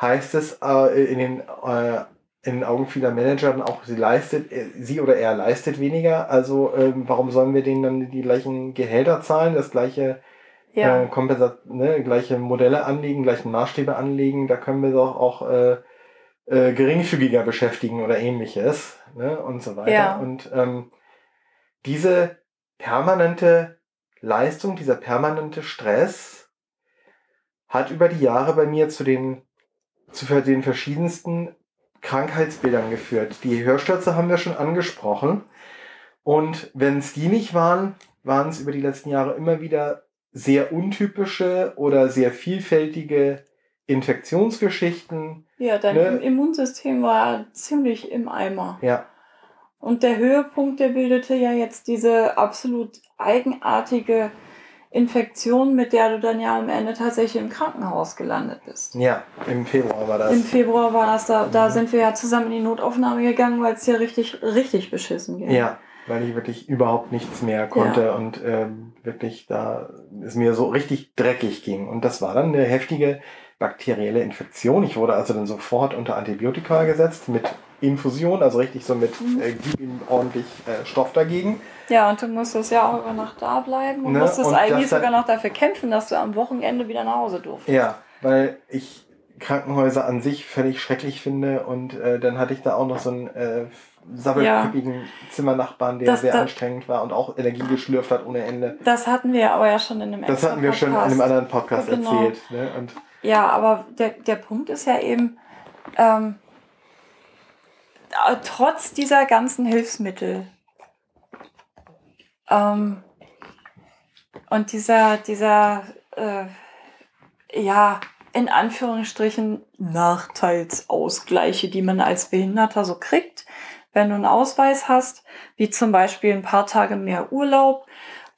heißt es äh, in, den, äh, in den Augen vieler Manager dann auch, sie leistet, äh, sie oder er leistet weniger. Also ähm, warum sollen wir denen dann die gleichen Gehälter zahlen, das gleiche ja. äh, Kompensat ne, gleiche Modelle anlegen, gleichen Maßstäbe anlegen, da können wir doch auch äh, äh, geringfügiger beschäftigen oder ähnliches ne, und so weiter. Ja. Und ähm, diese permanente Leistung, dieser permanente Stress hat über die Jahre bei mir zu den, zu den verschiedensten Krankheitsbildern geführt. Die Hörstürze haben wir schon angesprochen. Und wenn es die nicht waren, waren es über die letzten Jahre immer wieder sehr untypische oder sehr vielfältige Infektionsgeschichten. ja, dein ne? Immunsystem war ziemlich im Eimer. Ja, Und der Höhepunkt, der bildete ja jetzt diese absolut eigenartige Infektion, mit der du dann ja am Ende tatsächlich im Krankenhaus gelandet bist. ja, im Februar war das. Im Februar war das da, da Mhm. sind wir ja zusammen in die Notaufnahme gegangen, weil es dir richtig, richtig beschissen ging. Ja, weil ich wirklich überhaupt nichts mehr konnte und ähm, wirklich da es mir so richtig dreckig ging. Und das war dann eine heftige bakterielle Infektion. Ich wurde also dann sofort unter Antibiotika gesetzt mit Infusion, also richtig so mit Mhm. äh, gib ihm ordentlich äh, Stoff dagegen. Ja, und du musstest ja auch über Nacht da bleiben und Ne, musstest und eigentlich sogar noch dafür kämpfen, dass du am Wochenende wieder nach Hause durftest. Ja, weil ich Krankenhäuser an sich völlig schrecklich finde und äh, dann hatte ich da auch noch so einen äh, sabbelköpfigen Zimmernachbarn, der Das- sehr da- anstrengend war und auch Energie geschlürft hat ohne Ende. Das hatten wir aber ja schon in einem Das hatten wir schon in einem anderen Podcast Genau. erzählt. Ne? Und Ja, aber der, der Punkt ist ja eben, ähm, äh, trotz dieser ganzen Hilfsmittel ähm, und dieser, dieser äh, ja, in Anführungsstrichen Nachteilsausgleiche, die man als Behinderter so kriegt, wenn du einen Ausweis hast, wie zum Beispiel ein paar Tage mehr Urlaub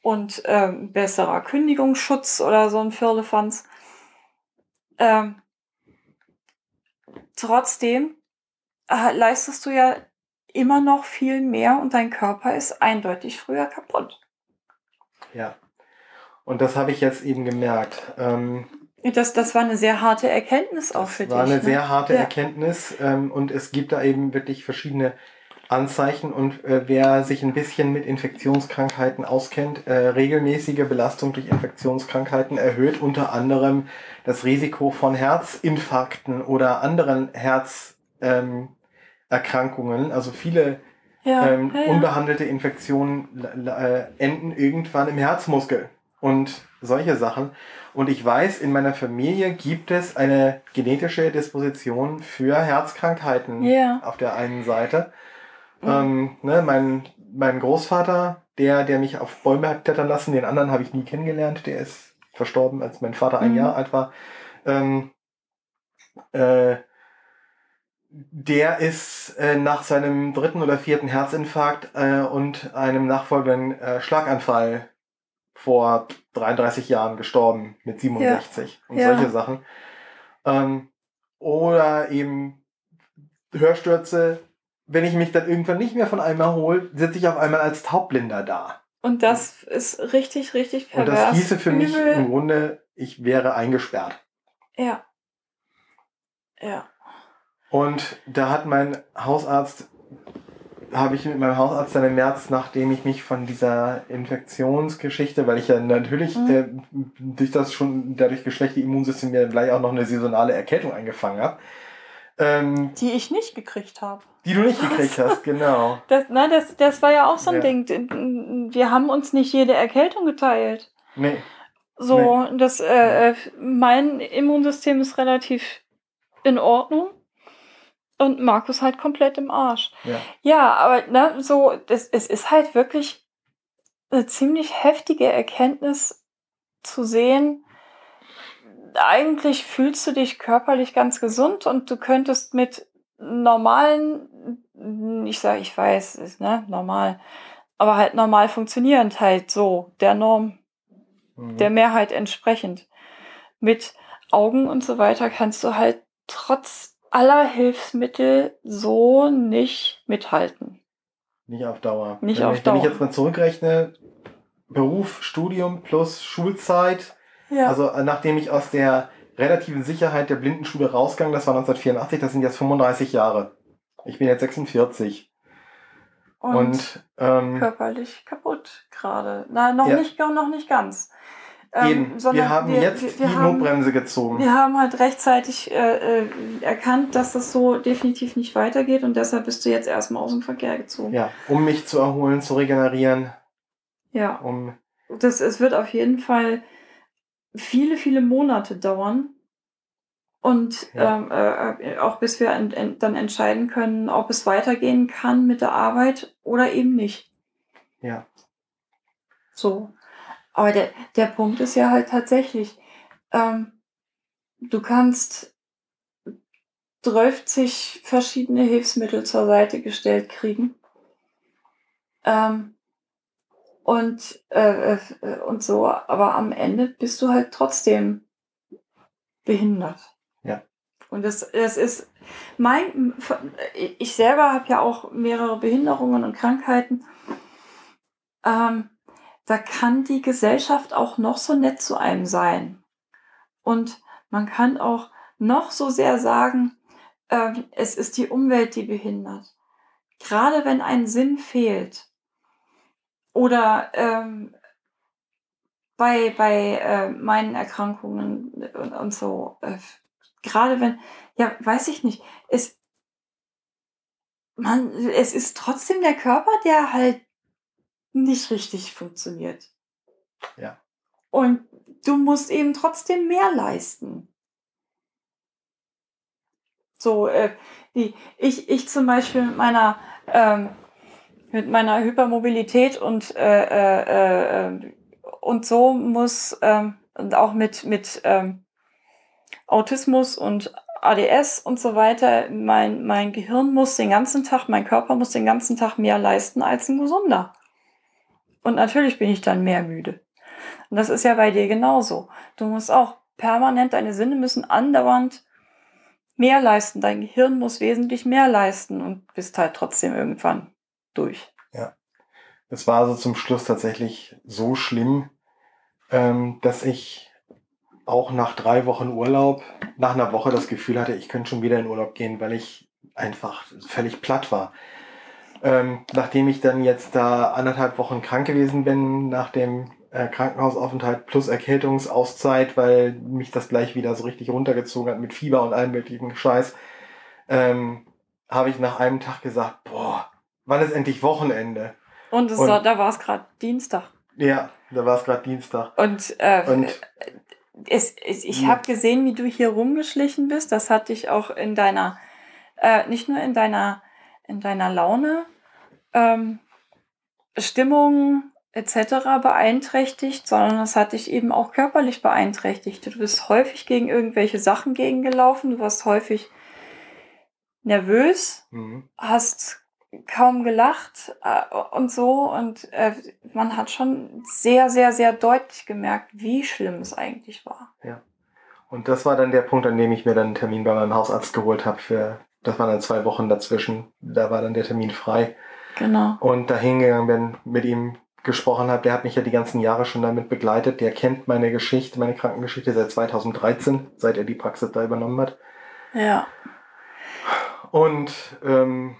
und ähm, besserer Kündigungsschutz oder so ein Firlefanz. Ähm, trotzdem äh, leistest du ja immer noch viel mehr und dein Körper ist eindeutig früher kaputt. ja. Und das habe ich jetzt eben gemerkt. Ähm, Das, das war eine sehr harte Erkenntnis auch das für war dich. eine ne? sehr harte Ja. Erkenntnis ähm, und es gibt da eben wirklich verschiedene Anzeichen und äh, wer sich ein bisschen mit Infektionskrankheiten auskennt, äh, regelmäßige Belastung durch Infektionskrankheiten erhöht unter anderem das Risiko von Herzinfarkten oder anderen Herzerkrankungen. Ähm, also viele ja, ähm, ja, ja. unbehandelte Infektionen äh, enden irgendwann im Herzmuskel und solche Sachen. Und ich weiß, in meiner Familie gibt es eine genetische Disposition für Herzkrankheiten yeah. auf der einen Seite. Mhm. Ähm, ne, mein, mein Großvater, der, der mich auf Bäume hat klettern lassen, den anderen habe ich nie kennengelernt, der ist verstorben, als mein Vater ein mhm. Jahr alt war. Ähm, äh, der ist äh, nach seinem dritten oder vierten Herzinfarkt äh, und einem nachfolgenden äh, Schlaganfall vor 33 Jahren gestorben mit 67 ja. und ja. solche Sachen. Ähm, oder eben Hörstürze. Wenn ich mich dann irgendwann nicht mehr von einem erhole, sitze ich auf einmal als Taubblinder da. Und das ist richtig, richtig pervers. Und das hieße für Übel. mich im Grunde, ich wäre eingesperrt. Ja. Ja. Und da hat mein Hausarzt habe ich mit meinem Hausarzt dann im März, nachdem ich mich von dieser Infektionsgeschichte, weil ich ja natürlich mhm. äh, durch das schon dadurch geschwächte Immunsystem mir gleich auch noch eine saisonale Erkältung eingefangen habe. Ähm, die ich nicht gekriegt habe. Die du nicht gekriegt hast, genau. Das, nein, das, das war ja auch so ein ja. Ding. Wir haben uns nicht jede Erkältung geteilt. Nee. So, nee. das, äh, äh mein Immunsystem ist relativ in Ordnung und Markus halt komplett im Arsch. Ja, ja aber ne, so, das, es ist halt wirklich eine ziemlich heftige Erkenntnis zu sehen. Eigentlich fühlst du dich körperlich ganz gesund und du könntest mit normalen, ich sage, ich weiß, ist ne, normal, aber halt normal funktionierend halt so, der Norm, mhm. der Mehrheit entsprechend. Mit Augen und so weiter kannst du halt trotz aller Hilfsmittel so nicht mithalten. Nicht auf Dauer. Nicht wenn auf ich, Dauer. Wenn ich jetzt mal zurückrechne, Beruf, Studium plus Schulzeit, ja. also äh, nachdem ich aus der relativen Sicherheit der Blindenschule rausgegangen, das war 1984, das sind jetzt 35 Jahre. Ich bin jetzt 46. Und, und ähm, körperlich kaputt gerade. Na, noch ja. nicht, noch nicht ganz. Ähm, wir haben wir, jetzt wir, wir die haben, Notbremse gezogen. Wir haben halt rechtzeitig äh, äh, erkannt, dass das so definitiv nicht weitergeht und deshalb bist du jetzt erstmal aus dem Verkehr gezogen. Ja, um mich zu erholen, zu regenerieren. Ja. Um das, es wird auf jeden Fall viele, viele Monate dauern. Und ja. ähm, äh, auch bis wir en, en, dann entscheiden können, ob es weitergehen kann mit der Arbeit oder eben nicht. Ja. So. Aber der, der Punkt ist ja halt tatsächlich, ähm, du kannst 30 verschiedene Hilfsmittel zur Seite gestellt kriegen. Ähm, und, äh, äh, und so, aber am Ende bist du halt trotzdem behindert. Ja. Und das, das ist mein, ich selber habe ja auch mehrere Behinderungen und Krankheiten. Ähm, da kann die Gesellschaft auch noch so nett zu einem sein. Und man kann auch noch so sehr sagen, äh, es ist die Umwelt, die behindert. Gerade wenn ein Sinn fehlt oder ähm, bei, bei äh, meinen Erkrankungen und, und so, äh, gerade wenn, ja, weiß ich nicht, es, man, es ist trotzdem der Körper, der halt nicht richtig funktioniert. Ja. Und du musst eben trotzdem mehr leisten. So, äh, wie ich, ich zum Beispiel mit meiner, ähm, mit meiner Hypermobilität und, äh, äh, äh, und so muss, ähm, und auch mit, mit ähm, Autismus und ADS und so weiter, mein, mein Gehirn muss den ganzen Tag, mein Körper muss den ganzen Tag mehr leisten als ein gesunder. Und natürlich bin ich dann mehr müde. Und das ist ja bei dir genauso. Du musst auch permanent, deine Sinne müssen andauernd mehr leisten. Dein Gehirn muss wesentlich mehr leisten und bist halt trotzdem irgendwann durch. Ja. Es war also zum Schluss tatsächlich so schlimm, ähm, dass ich auch nach drei Wochen Urlaub, nach einer Woche das Gefühl hatte, ich könnte schon wieder in Urlaub gehen, weil ich einfach völlig platt war. ähm, nachdem ich dann jetzt da anderthalb Wochen krank gewesen bin, nach dem äh, Krankenhausaufenthalt plus Erkältungsauszeit, weil mich das gleich wieder so richtig runtergezogen hat mit Fieber und allem möglichen Scheiß, ähm, habe ich nach einem Tag gesagt, boah, wann ist endlich Wochenende? Und, Und- war, da war es gerade Dienstag. Ja, da war es gerade Dienstag. Und, äh, Und es, es, ich habe gesehen, wie du hier rumgeschlichen bist. Das hat dich auch in deiner, äh, nicht nur in deiner, in deiner Laune, ähm, Stimmung etc. beeinträchtigt, sondern es hat dich eben auch körperlich beeinträchtigt. Du bist häufig gegen irgendwelche Sachen gegengelaufen, du warst häufig nervös, mhm. hast kaum gelacht äh, und so und äh, man hat schon sehr, sehr, sehr deutlich gemerkt, wie schlimm es eigentlich war. Und das war dann der Punkt, an dem ich mir dann einen Termin bei meinem Hausarzt geholt habe. Für, das waren dann zwei Wochen dazwischen. Da war dann der Termin frei. Genau. Und da hingegangen bin, mit ihm gesprochen habe. Der hat mich ja die ganzen Jahre schon damit begleitet. Der kennt meine Geschichte, meine Krankengeschichte seit 2013, seit er die Praxis da übernommen hat. Ja. Und ähm,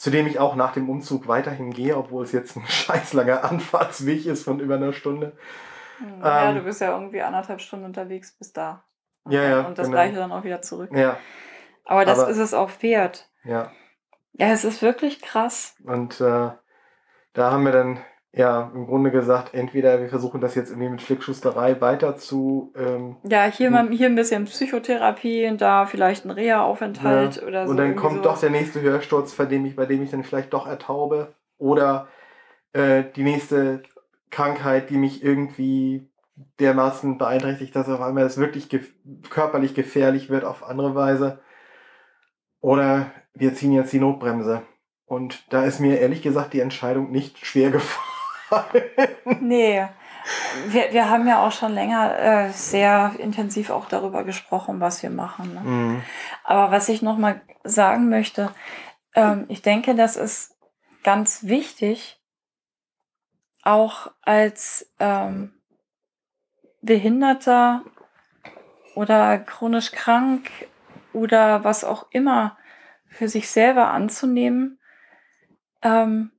zu dem ich auch nach dem Umzug weiterhin gehe, obwohl es jetzt ein scheiß langer Anfahrtsweg ist von über einer Stunde. ja, Ähm, du bist ja irgendwie anderthalb Stunden unterwegs bis da. Ja, ja, Und das genau. gleiche dann auch wieder zurück. Ja, Aber das Aber- ist es auch wert. ja. Ja, es ist wirklich krass. Und äh, da haben wir dann ja im Grunde gesagt, entweder wir versuchen das jetzt irgendwie mit Flickschusterei weiter zu ähm, Ja, hier, mal, hier ein bisschen Psychotherapie und da vielleicht ein Reha-Aufenthalt oder so. und dann kommt sowas. doch der nächste Hörsturz, bei dem ich, bei dem ich dann vielleicht doch ertaube. Oder äh, die nächste Krankheit, die mich irgendwie dermaßen beeinträchtigt, dass auf einmal es wirklich gef körperlich gefährlich wird auf andere Weise. Oder wir ziehen jetzt die Notbremse. Und da ist mir ehrlich gesagt die Entscheidung nicht schwer gefallen. Nee. Wir, wir haben ja auch schon länger äh, sehr intensiv auch darüber gesprochen, was wir machen. Ne? Mhm. Aber was ich nochmal sagen möchte, ähm, ich denke, das ist ganz wichtig, auch als ähm, Behinderter oder chronisch krank oder was auch immer für sich selber anzunehmen. Ähm,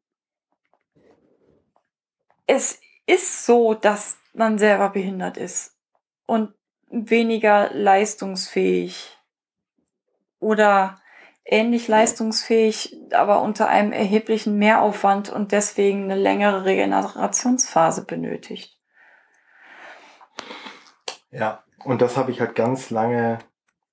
es ist so, dass man selber behindert ist und weniger leistungsfähig oder ähnlich leistungsfähig, aber unter einem erheblichen Mehraufwand und deswegen eine längere Regenerationsphase benötigt. Ja, und das habe ich halt ganz lange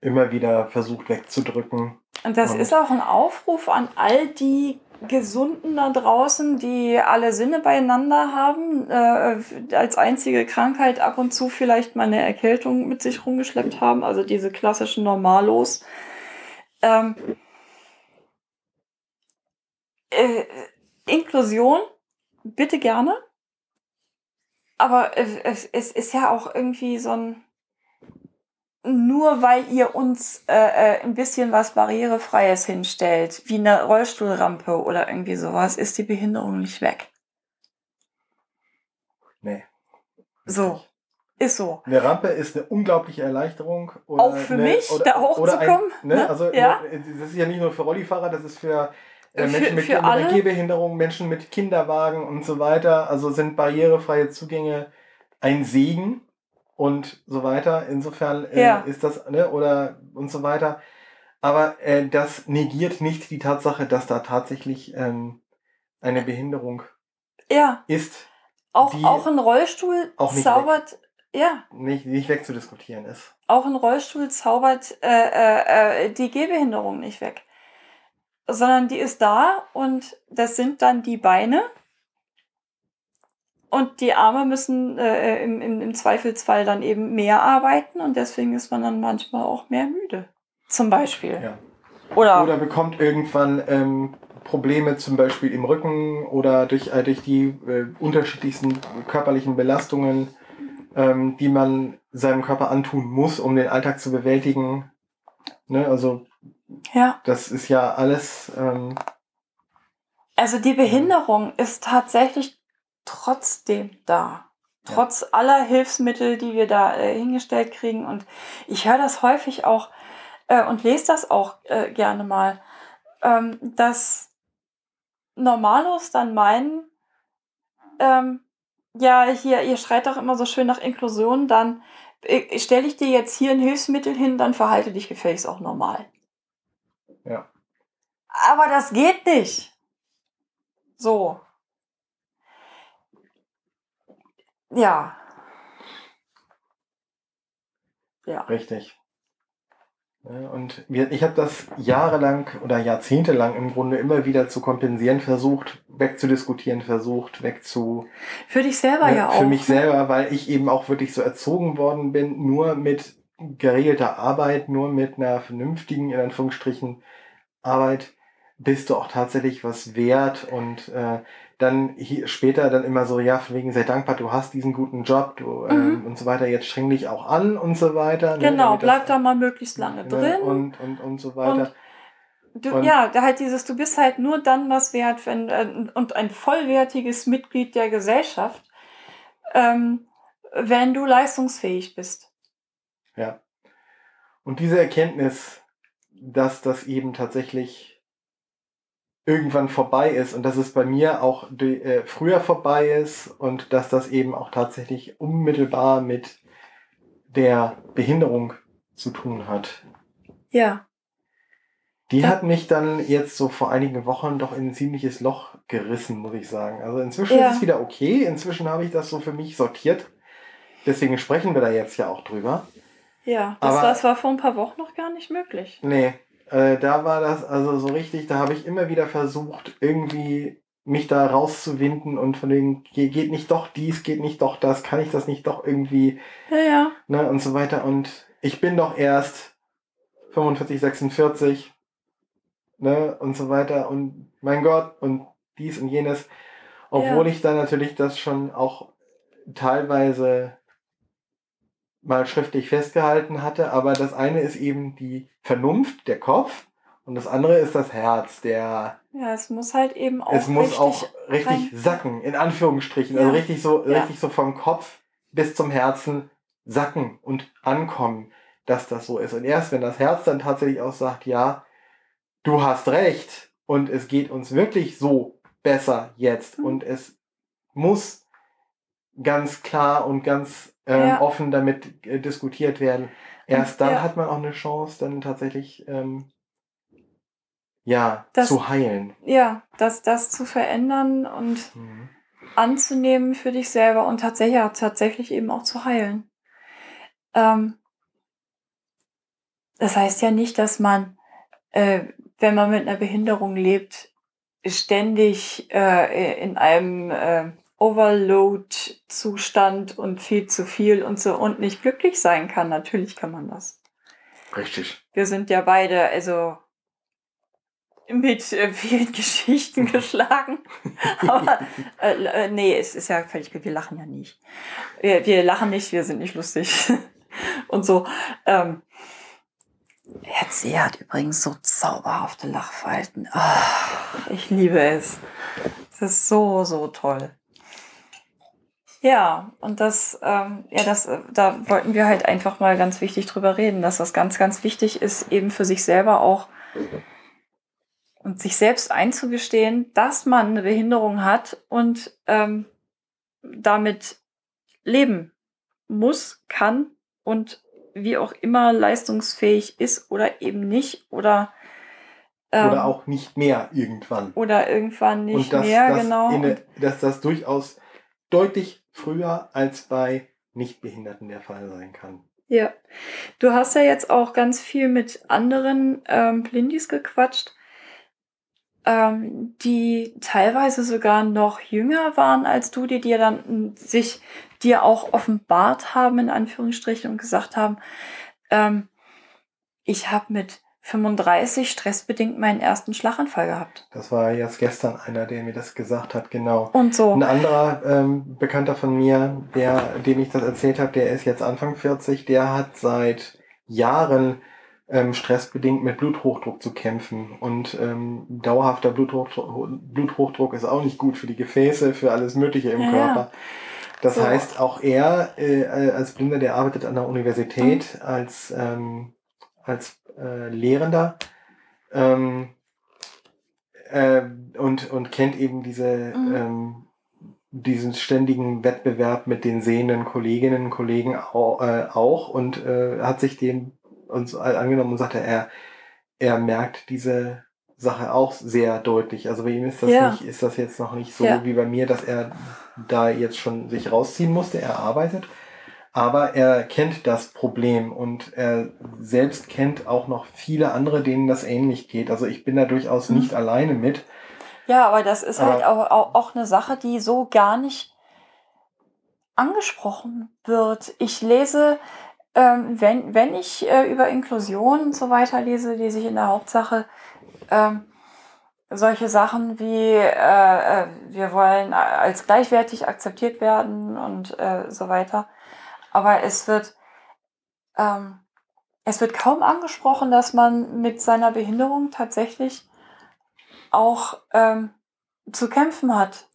immer wieder versucht wegzudrücken. Und das Und- ist auch ein Aufruf an all die Gesunden da draußen, die alle Sinne beieinander haben, äh, als einzige Krankheit ab und zu vielleicht mal eine Erkältung mit sich rumgeschleppt haben, also diese klassischen Normalos. Ähm, äh, Inklusion, bitte gerne. Aber es, es, es ist ja auch irgendwie so ein, nur weil ihr uns äh, äh, ein bisschen was Barrierefreies hinstellt, wie eine Rollstuhlrampe oder irgendwie sowas, ist die Behinderung nicht weg. Nee. So. Ist so. Eine Rampe ist eine unglaubliche Erleichterung. Oder Auch für eine, mich, oder, da hochzukommen, Ein, ne? ne? Also Ja. ne, das ist ja nicht nur für Rollifahrer, das ist für äh, Für- Menschen mit, für mit. Gehbehinderung, Menschen mit Kinderwagen und so weiter. Also sind barrierefreie Zugänge ein Segen und so weiter. Insofern äh, Ja. ist das, ne, oder und so weiter. Aber äh, das negiert nicht die Tatsache, dass da tatsächlich ähm, eine Behinderung Ja, ist, auch, auch ein Rollstuhl auch zaubert, ja, nicht, nicht wegzudiskutieren ist. auch ein Rollstuhl zaubert äh, äh, äh, die Gehbehinderung nicht weg. Sondern die ist da und das sind dann die Beine. Und die Arme müssen äh, im, im, im Zweifelsfall dann eben mehr arbeiten und deswegen ist man dann manchmal auch mehr müde. Zum Beispiel. Ja. Oder, Oder bekommt irgendwann ähm, Probleme zum Beispiel im Rücken oder durch, äh, durch die äh, unterschiedlichsten körperlichen Belastungen, ähm, die man seinem Körper antun muss, um den Alltag zu bewältigen. Ne? Also ja. das ist ja alles, ähm, Also die Behinderung ist tatsächlich trotzdem da. Ja. Trotz aller Hilfsmittel, die wir da äh, hingestellt kriegen. Und ich höre das häufig auch äh, und lese das auch äh, gerne mal, ähm, dass Normalos dann meinen, ähm, ja, hier, ihr schreit doch immer so schön nach Inklusion, dann äh, stelle ich dir jetzt hier ein Hilfsmittel hin, dann verhalte dich gefälligst auch normal. Ja. Aber das geht nicht. So. Ja. Ja. Richtig. Und ich habe das jahrelang oder jahrzehntelang im Grunde immer wieder zu kompensieren versucht, wegzudiskutieren versucht, wegzu. Für dich selber ne, ja auch. Für mich selber, weil ich eben auch wirklich so erzogen worden bin, nur mit geregelter Arbeit, nur mit einer vernünftigen, in Anführungsstrichen, Arbeit bist du auch tatsächlich was wert und äh, dann hier später dann immer so, ja, von wegen sei dankbar, du hast diesen guten Job, du ähm, mhm. und so weiter, jetzt streng dich auch an und so weiter. Ne, genau, ne, bleib das, da mal möglichst lange ne, drin. Und, und, und so weiter. Und du, und ja, halt dieses, du bist halt nur dann was wert wenn, äh, und ein vollwertiges Mitglied der Gesellschaft, ähm, wenn du leistungsfähig bist. Ja. Und diese Erkenntnis, dass das eben tatsächlich irgendwann vorbei ist und dass es bei mir auch die, äh, früher vorbei ist und dass das eben auch tatsächlich unmittelbar mit der Behinderung zu tun hat. Ja. Die ja. hat mich dann jetzt so vor einigen Wochen doch in ein ziemliches Loch gerissen, muss ich sagen. Also inzwischen ja. ist es wieder okay. Inzwischen habe ich das so für mich sortiert. Deswegen sprechen wir da jetzt ja auch drüber. Ja, das, Aber, das war vor ein paar Wochen noch gar nicht möglich. Nee, äh, da war das also so richtig, da habe ich immer wieder versucht, irgendwie mich da rauszuwinden und von den, geht nicht doch dies, geht nicht doch das, kann ich das nicht doch irgendwie, ja, ja. ne, und so weiter. Und ich bin doch erst 45, 46, ne, und so weiter. Und mein Gott, und dies und jenes. Obwohl ja. ich dann natürlich das schon auch teilweise mal schriftlich festgehalten hatte, aber das eine ist eben die Vernunft, der Kopf, und das andere ist das Herz, der. Ja, es muss halt eben auch. Es muss richtig auch richtig sacken, in Anführungsstrichen. Also ja. Also richtig so, ja. richtig so vom Kopf bis zum Herzen sacken und ankommen, dass das so ist. Und erst wenn das Herz dann tatsächlich auch sagt, ja, du hast recht und es geht uns wirklich so besser jetzt mhm. und es muss ganz klar und ganz ähm, ja. offen damit äh, diskutiert werden. Erst dann ja. hat man auch eine Chance, dann tatsächlich ähm, ja das, zu heilen. Ja, das, das zu verändern und mhm. anzunehmen für dich selber und tatsächlich, tatsächlich eben auch zu heilen. Ähm, das heißt ja nicht, dass man, äh, wenn man mit einer Behinderung lebt, ständig äh, in einem äh, Overload-Zustand und viel zu viel und so und nicht glücklich sein kann. Natürlich kann man das. Richtig. Wir sind ja beide, also mit äh, vielen Geschichten geschlagen. Aber äh, äh, nee, es ist ja völlig gut. Wir lachen ja nicht. Wir, wir lachen nicht, wir sind nicht lustig. und so. Ähm, Herzi hat übrigens so zauberhafte Lachfalten. Oh, ich liebe es. Es ist so, so toll. Ja, und das, ähm, ja, das, äh, da wollten wir halt einfach mal ganz wichtig drüber reden, dass das ganz, ganz wichtig ist, eben für sich selber auch und sich selbst einzugestehen, dass man eine Behinderung hat und ähm, damit leben muss, kann und wie auch immer leistungsfähig ist oder eben nicht oder ähm, oder auch nicht mehr irgendwann. oder irgendwann nicht dass, mehr dass genau. eine, dass das durchaus deutlich früher als bei Nichtbehinderten der Fall sein kann. Ja, du hast ja jetzt auch ganz viel mit anderen ähm, Blindis gequatscht, ähm, die teilweise sogar noch jünger waren als du, die dir dann sich dir auch offenbart haben, in Anführungsstrichen, und gesagt haben, ähm, ich habe mit 35 stressbedingt meinen ersten Schlaganfall gehabt. Das war jetzt gestern einer, der mir das gesagt hat, genau. Und so. Ein anderer ähm, Bekannter von mir, der, dem ich das erzählt habe, der ist jetzt Anfang 40, der hat seit Jahren ähm, stressbedingt mit Bluthochdruck zu kämpfen. Und ähm, dauerhafter Bluthochdruck, Bluthochdruck ist auch nicht gut für die Gefäße, für alles Mögliche im ja, Körper. Das so. heißt, auch er äh, als Blinder, der arbeitet an der Universität mhm. als, ähm, als äh, Lehrender. Ähm, äh, und, und kennt eben diese, mhm. ähm, diesen ständigen Wettbewerb mit den sehenden Kolleginnen und Kollegen auch, äh, auch und äh, hat sich dem uns angenommen und sagte, er, er merkt diese Sache auch sehr deutlich. Also bei ihm ist das ja. nicht, ist das jetzt noch nicht so ja. wie bei mir, dass er da jetzt schon sich rausziehen musste. Er arbeitet, aber er kennt das Problem und er selbst kennt auch noch viele andere, denen das ähnlich geht. Also ich bin da durchaus mhm. nicht alleine mit. Ja, aber das ist aber halt auch, auch, auch eine Sache, die so gar nicht angesprochen wird. Ich lese, ähm, wenn, wenn ich äh, über Inklusion und so weiter lese, lese ich in der Hauptsache ähm, solche Sachen wie äh, äh, wir wollen als gleichwertig akzeptiert werden und äh, so weiter. Aber es wird ähm, es wird kaum angesprochen, dass man mit seiner Behinderung tatsächlich auch ähm, zu kämpfen hat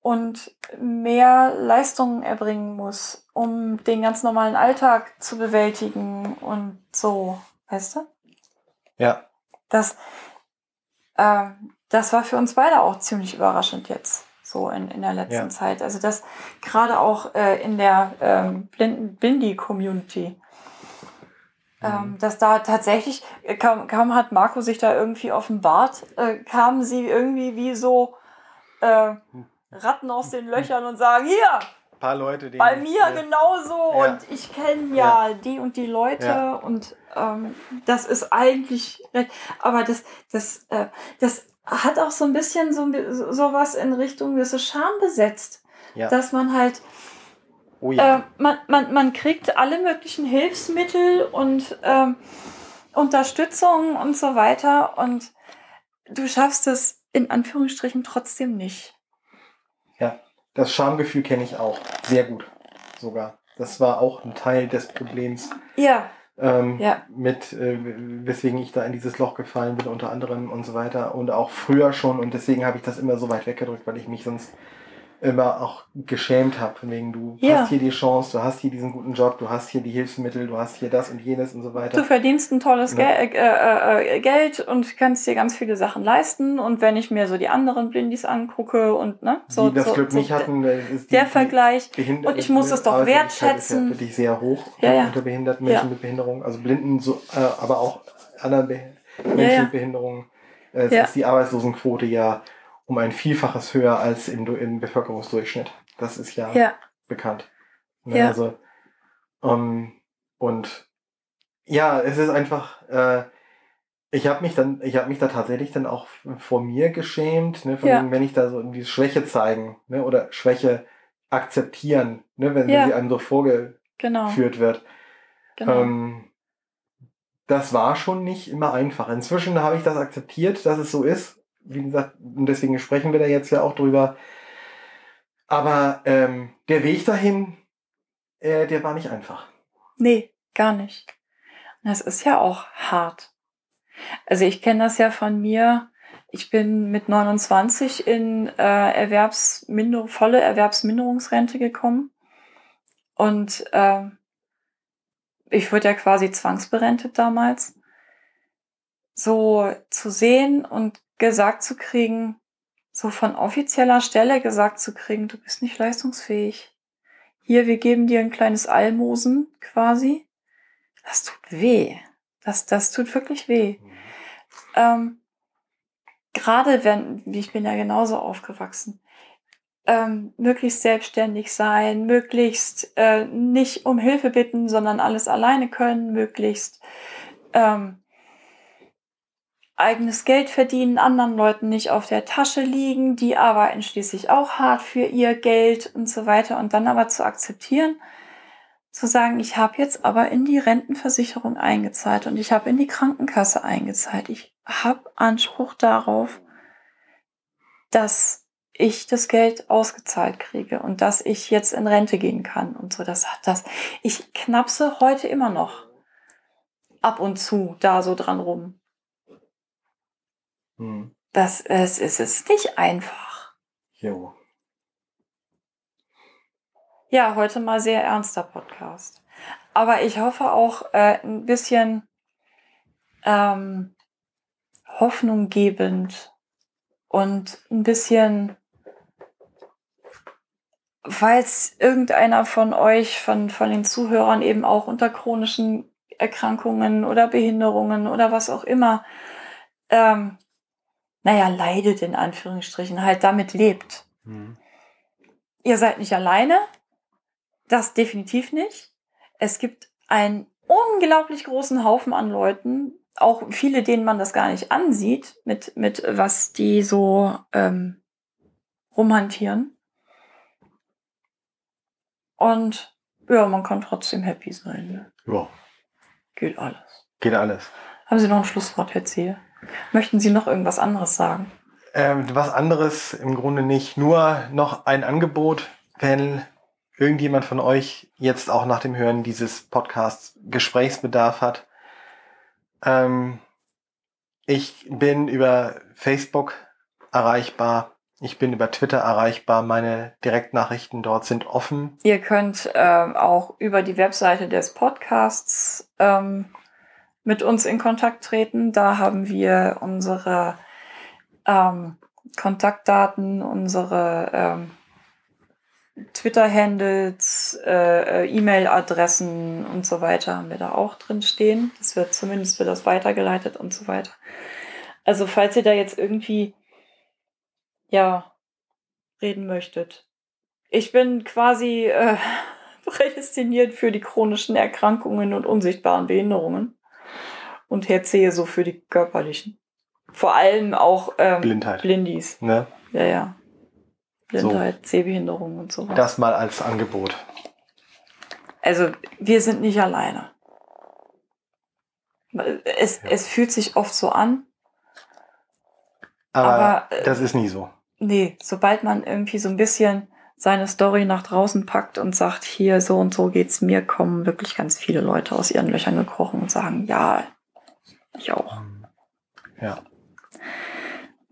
und mehr Leistungen erbringen muss, um den ganz normalen Alltag zu bewältigen und so, weißt du? Ja. Das, äh, das war für uns beide auch ziemlich überraschend jetzt, so in, in der letzten ja. Zeit. Also das gerade auch äh, in der ähm, Blindy-Community ähm, mhm. dass da tatsächlich, äh, kaum, kaum hat Marco sich da irgendwie offenbart, äh, kamen sie irgendwie wie so äh, Ratten aus den Löchern und sagen, hier, ein paar Leute, bei mir ja. genauso ja. und ich kenne ja, ja, die und die Leute und ähm, das ist eigentlich, aber das, das, äh, das hat auch so ein bisschen so, so was in Richtung, das ist schambesetzt, dass man halt Oh ja. Äh, man, man, man kriegt alle möglichen Hilfsmittel und ähm, Unterstützung und so weiter und du schaffst es in Anführungsstrichen trotzdem nicht. Ja, das Schamgefühl kenne ich auch. Sehr gut sogar. Das war auch ein Teil des Problems. Ja. Ähm, ja. Mit, äh, weswegen ich da in dieses Loch gefallen bin, unter anderem und so weiter. Und auch früher schon. Und deswegen habe ich das immer so weit weggedrückt, weil ich mich sonst immer auch geschämt habe, von wegen du ja. hast hier die Chance, du hast hier diesen guten Job, du hast hier die Hilfsmittel, du hast hier das und jenes und so weiter. Du verdienst ein tolles ja. Gel äh, äh, Geld und kannst dir ganz viele Sachen leisten und wenn ich mir so die anderen Blindis angucke und ne, so die das so, Glück so nicht hatten, ist die, der Vergleich und ich muss es doch wertschätzen. Ist ja wirklich sehr hoch ja, unter behinderten Menschen mit Behinderung, also Blinden, so, äh, aber auch anderen Be Menschen mit Behinderungen. Äh, es ist die Arbeitslosenquote ja um ein Vielfaches höher als im, im Bevölkerungsdurchschnitt. Das ist ja, ja. bekannt. Ne? Ja. Also, um, ähm, und ja, es ist einfach, äh, ich habe mich dann, ich habe mich da tatsächlich dann auch vor mir geschämt, ne, ja. dem, wenn ich da so irgendwie Schwäche zeigen, ne, oder Schwäche akzeptieren, ne, wenn, ja. wenn sie einem so vorgeführt genau. wird. Genau. Ähm, das war schon nicht immer einfach. Inzwischen habe ich das akzeptiert, dass es so ist wie gesagt, und deswegen sprechen wir da jetzt ja auch drüber. Aber ähm, der Weg dahin, äh, der war nicht einfach. Nee, gar nicht. Das ist ja auch hart. Also ich kenne das ja von mir. Ich bin mit 29 in äh, Erwerbsminder volle Erwerbsminderungsrente gekommen. Und äh, ich wurde ja quasi zwangsberentet damals. So zu sehen und gesagt zu kriegen, so von offizieller Stelle gesagt zu kriegen, du bist nicht leistungsfähig. Hier, wir geben dir ein kleines Almosen quasi. Das tut weh. Das, das tut wirklich weh. Mhm. Ähm, Gerade wenn, wie ich bin ja genauso aufgewachsen, ähm, möglichst selbstständig sein, möglichst äh, nicht um Hilfe bitten, sondern alles alleine können, möglichst ähm, eigenes Geld verdienen, anderen Leuten nicht auf der Tasche liegen, die arbeiten schließlich auch hart für ihr Geld und so weiter und dann aber zu akzeptieren, zu sagen, ich habe jetzt aber in die Rentenversicherung eingezahlt und ich habe in die Krankenkasse eingezahlt. Ich habe Anspruch darauf, dass ich das Geld ausgezahlt kriege und dass ich jetzt in Rente gehen kann und so. Das hat das. Ich knapse heute immer noch ab und zu da so dran rum. Hm. Das es ist es nicht einfach. Jo. Ja, heute mal sehr ernster Podcast. Aber ich hoffe auch äh, ein bisschen ähm, Hoffnung gebend und ein bisschen, falls irgendeiner von euch, von, von den Zuhörern eben auch unter chronischen Erkrankungen oder Behinderungen oder was auch immer, ähm, naja, leidet in Anführungsstrichen, halt damit lebt. Mhm. Ihr seid nicht alleine. Das definitiv nicht. Es gibt einen unglaublich großen Haufen an Leuten, auch viele, denen man das gar nicht ansieht, mit, mit was die so ähm, rumhantieren. Und ja, man kann trotzdem happy sein. Ne? Ja. Geht alles. Geht alles. Haben Sie noch ein Schlusswort, Herr Zehe? Möchten Sie noch irgendwas anderes sagen? Ähm, was anderes im Grunde nicht. Nur noch ein Angebot, wenn irgendjemand von euch jetzt auch nach dem Hören dieses Podcasts Gesprächsbedarf hat. Ähm, ich bin über Facebook erreichbar. Ich bin über Twitter erreichbar. Meine Direktnachrichten dort sind offen. Ihr könnt ähm, auch über die Webseite des Podcasts ähm, mit uns in Kontakt treten. Da haben wir unsere ähm, Kontaktdaten, unsere ähm, Twitter-Handles, äh, äh, E-Mail-Adressen und so weiter haben wir da auch drin stehen. Das wird zumindest wird das weitergeleitet und so weiter. Also falls ihr da jetzt irgendwie ja reden möchtet. Ich bin quasi äh, prädestiniert für die chronischen Erkrankungen und unsichtbaren Behinderungen und Herr Zehe so für die körperlichen. Vor allem auch ähm, Blindheit. Blindis. Ne? Ja, ja. Blindheit, so. Sehbehinderung und so. Das mal als Angebot. Also, wir sind nicht alleine. Es, ja. es fühlt sich oft so an. Aber, aber äh, das ist nie so. Nee, sobald man irgendwie so ein bisschen seine Story nach draußen packt und sagt, hier so und so geht's mir, kommen wirklich ganz viele Leute aus ihren Löchern gekrochen und sagen, ja, ich auch. Ja.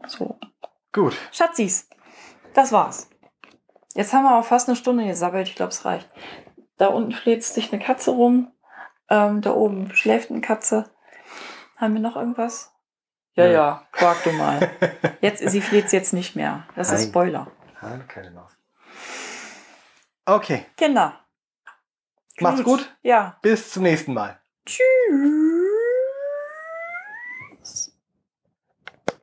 So. Gut. Schatzis, das war's. Jetzt haben wir auch fast eine Stunde gesabbelt. Ich glaube, es reicht. Da unten fläzt sich eine Katze rum. Ähm, da oben schläft eine Katze. Haben wir noch irgendwas? Ja, ja, ja quak du mal. Jetzt, sie fleht jetzt nicht mehr. Das Nein. ist Spoiler. Nein, keine noch. Okay. Kinder. Macht's gut. Ja. Bis zum nächsten Mal. Tschüss.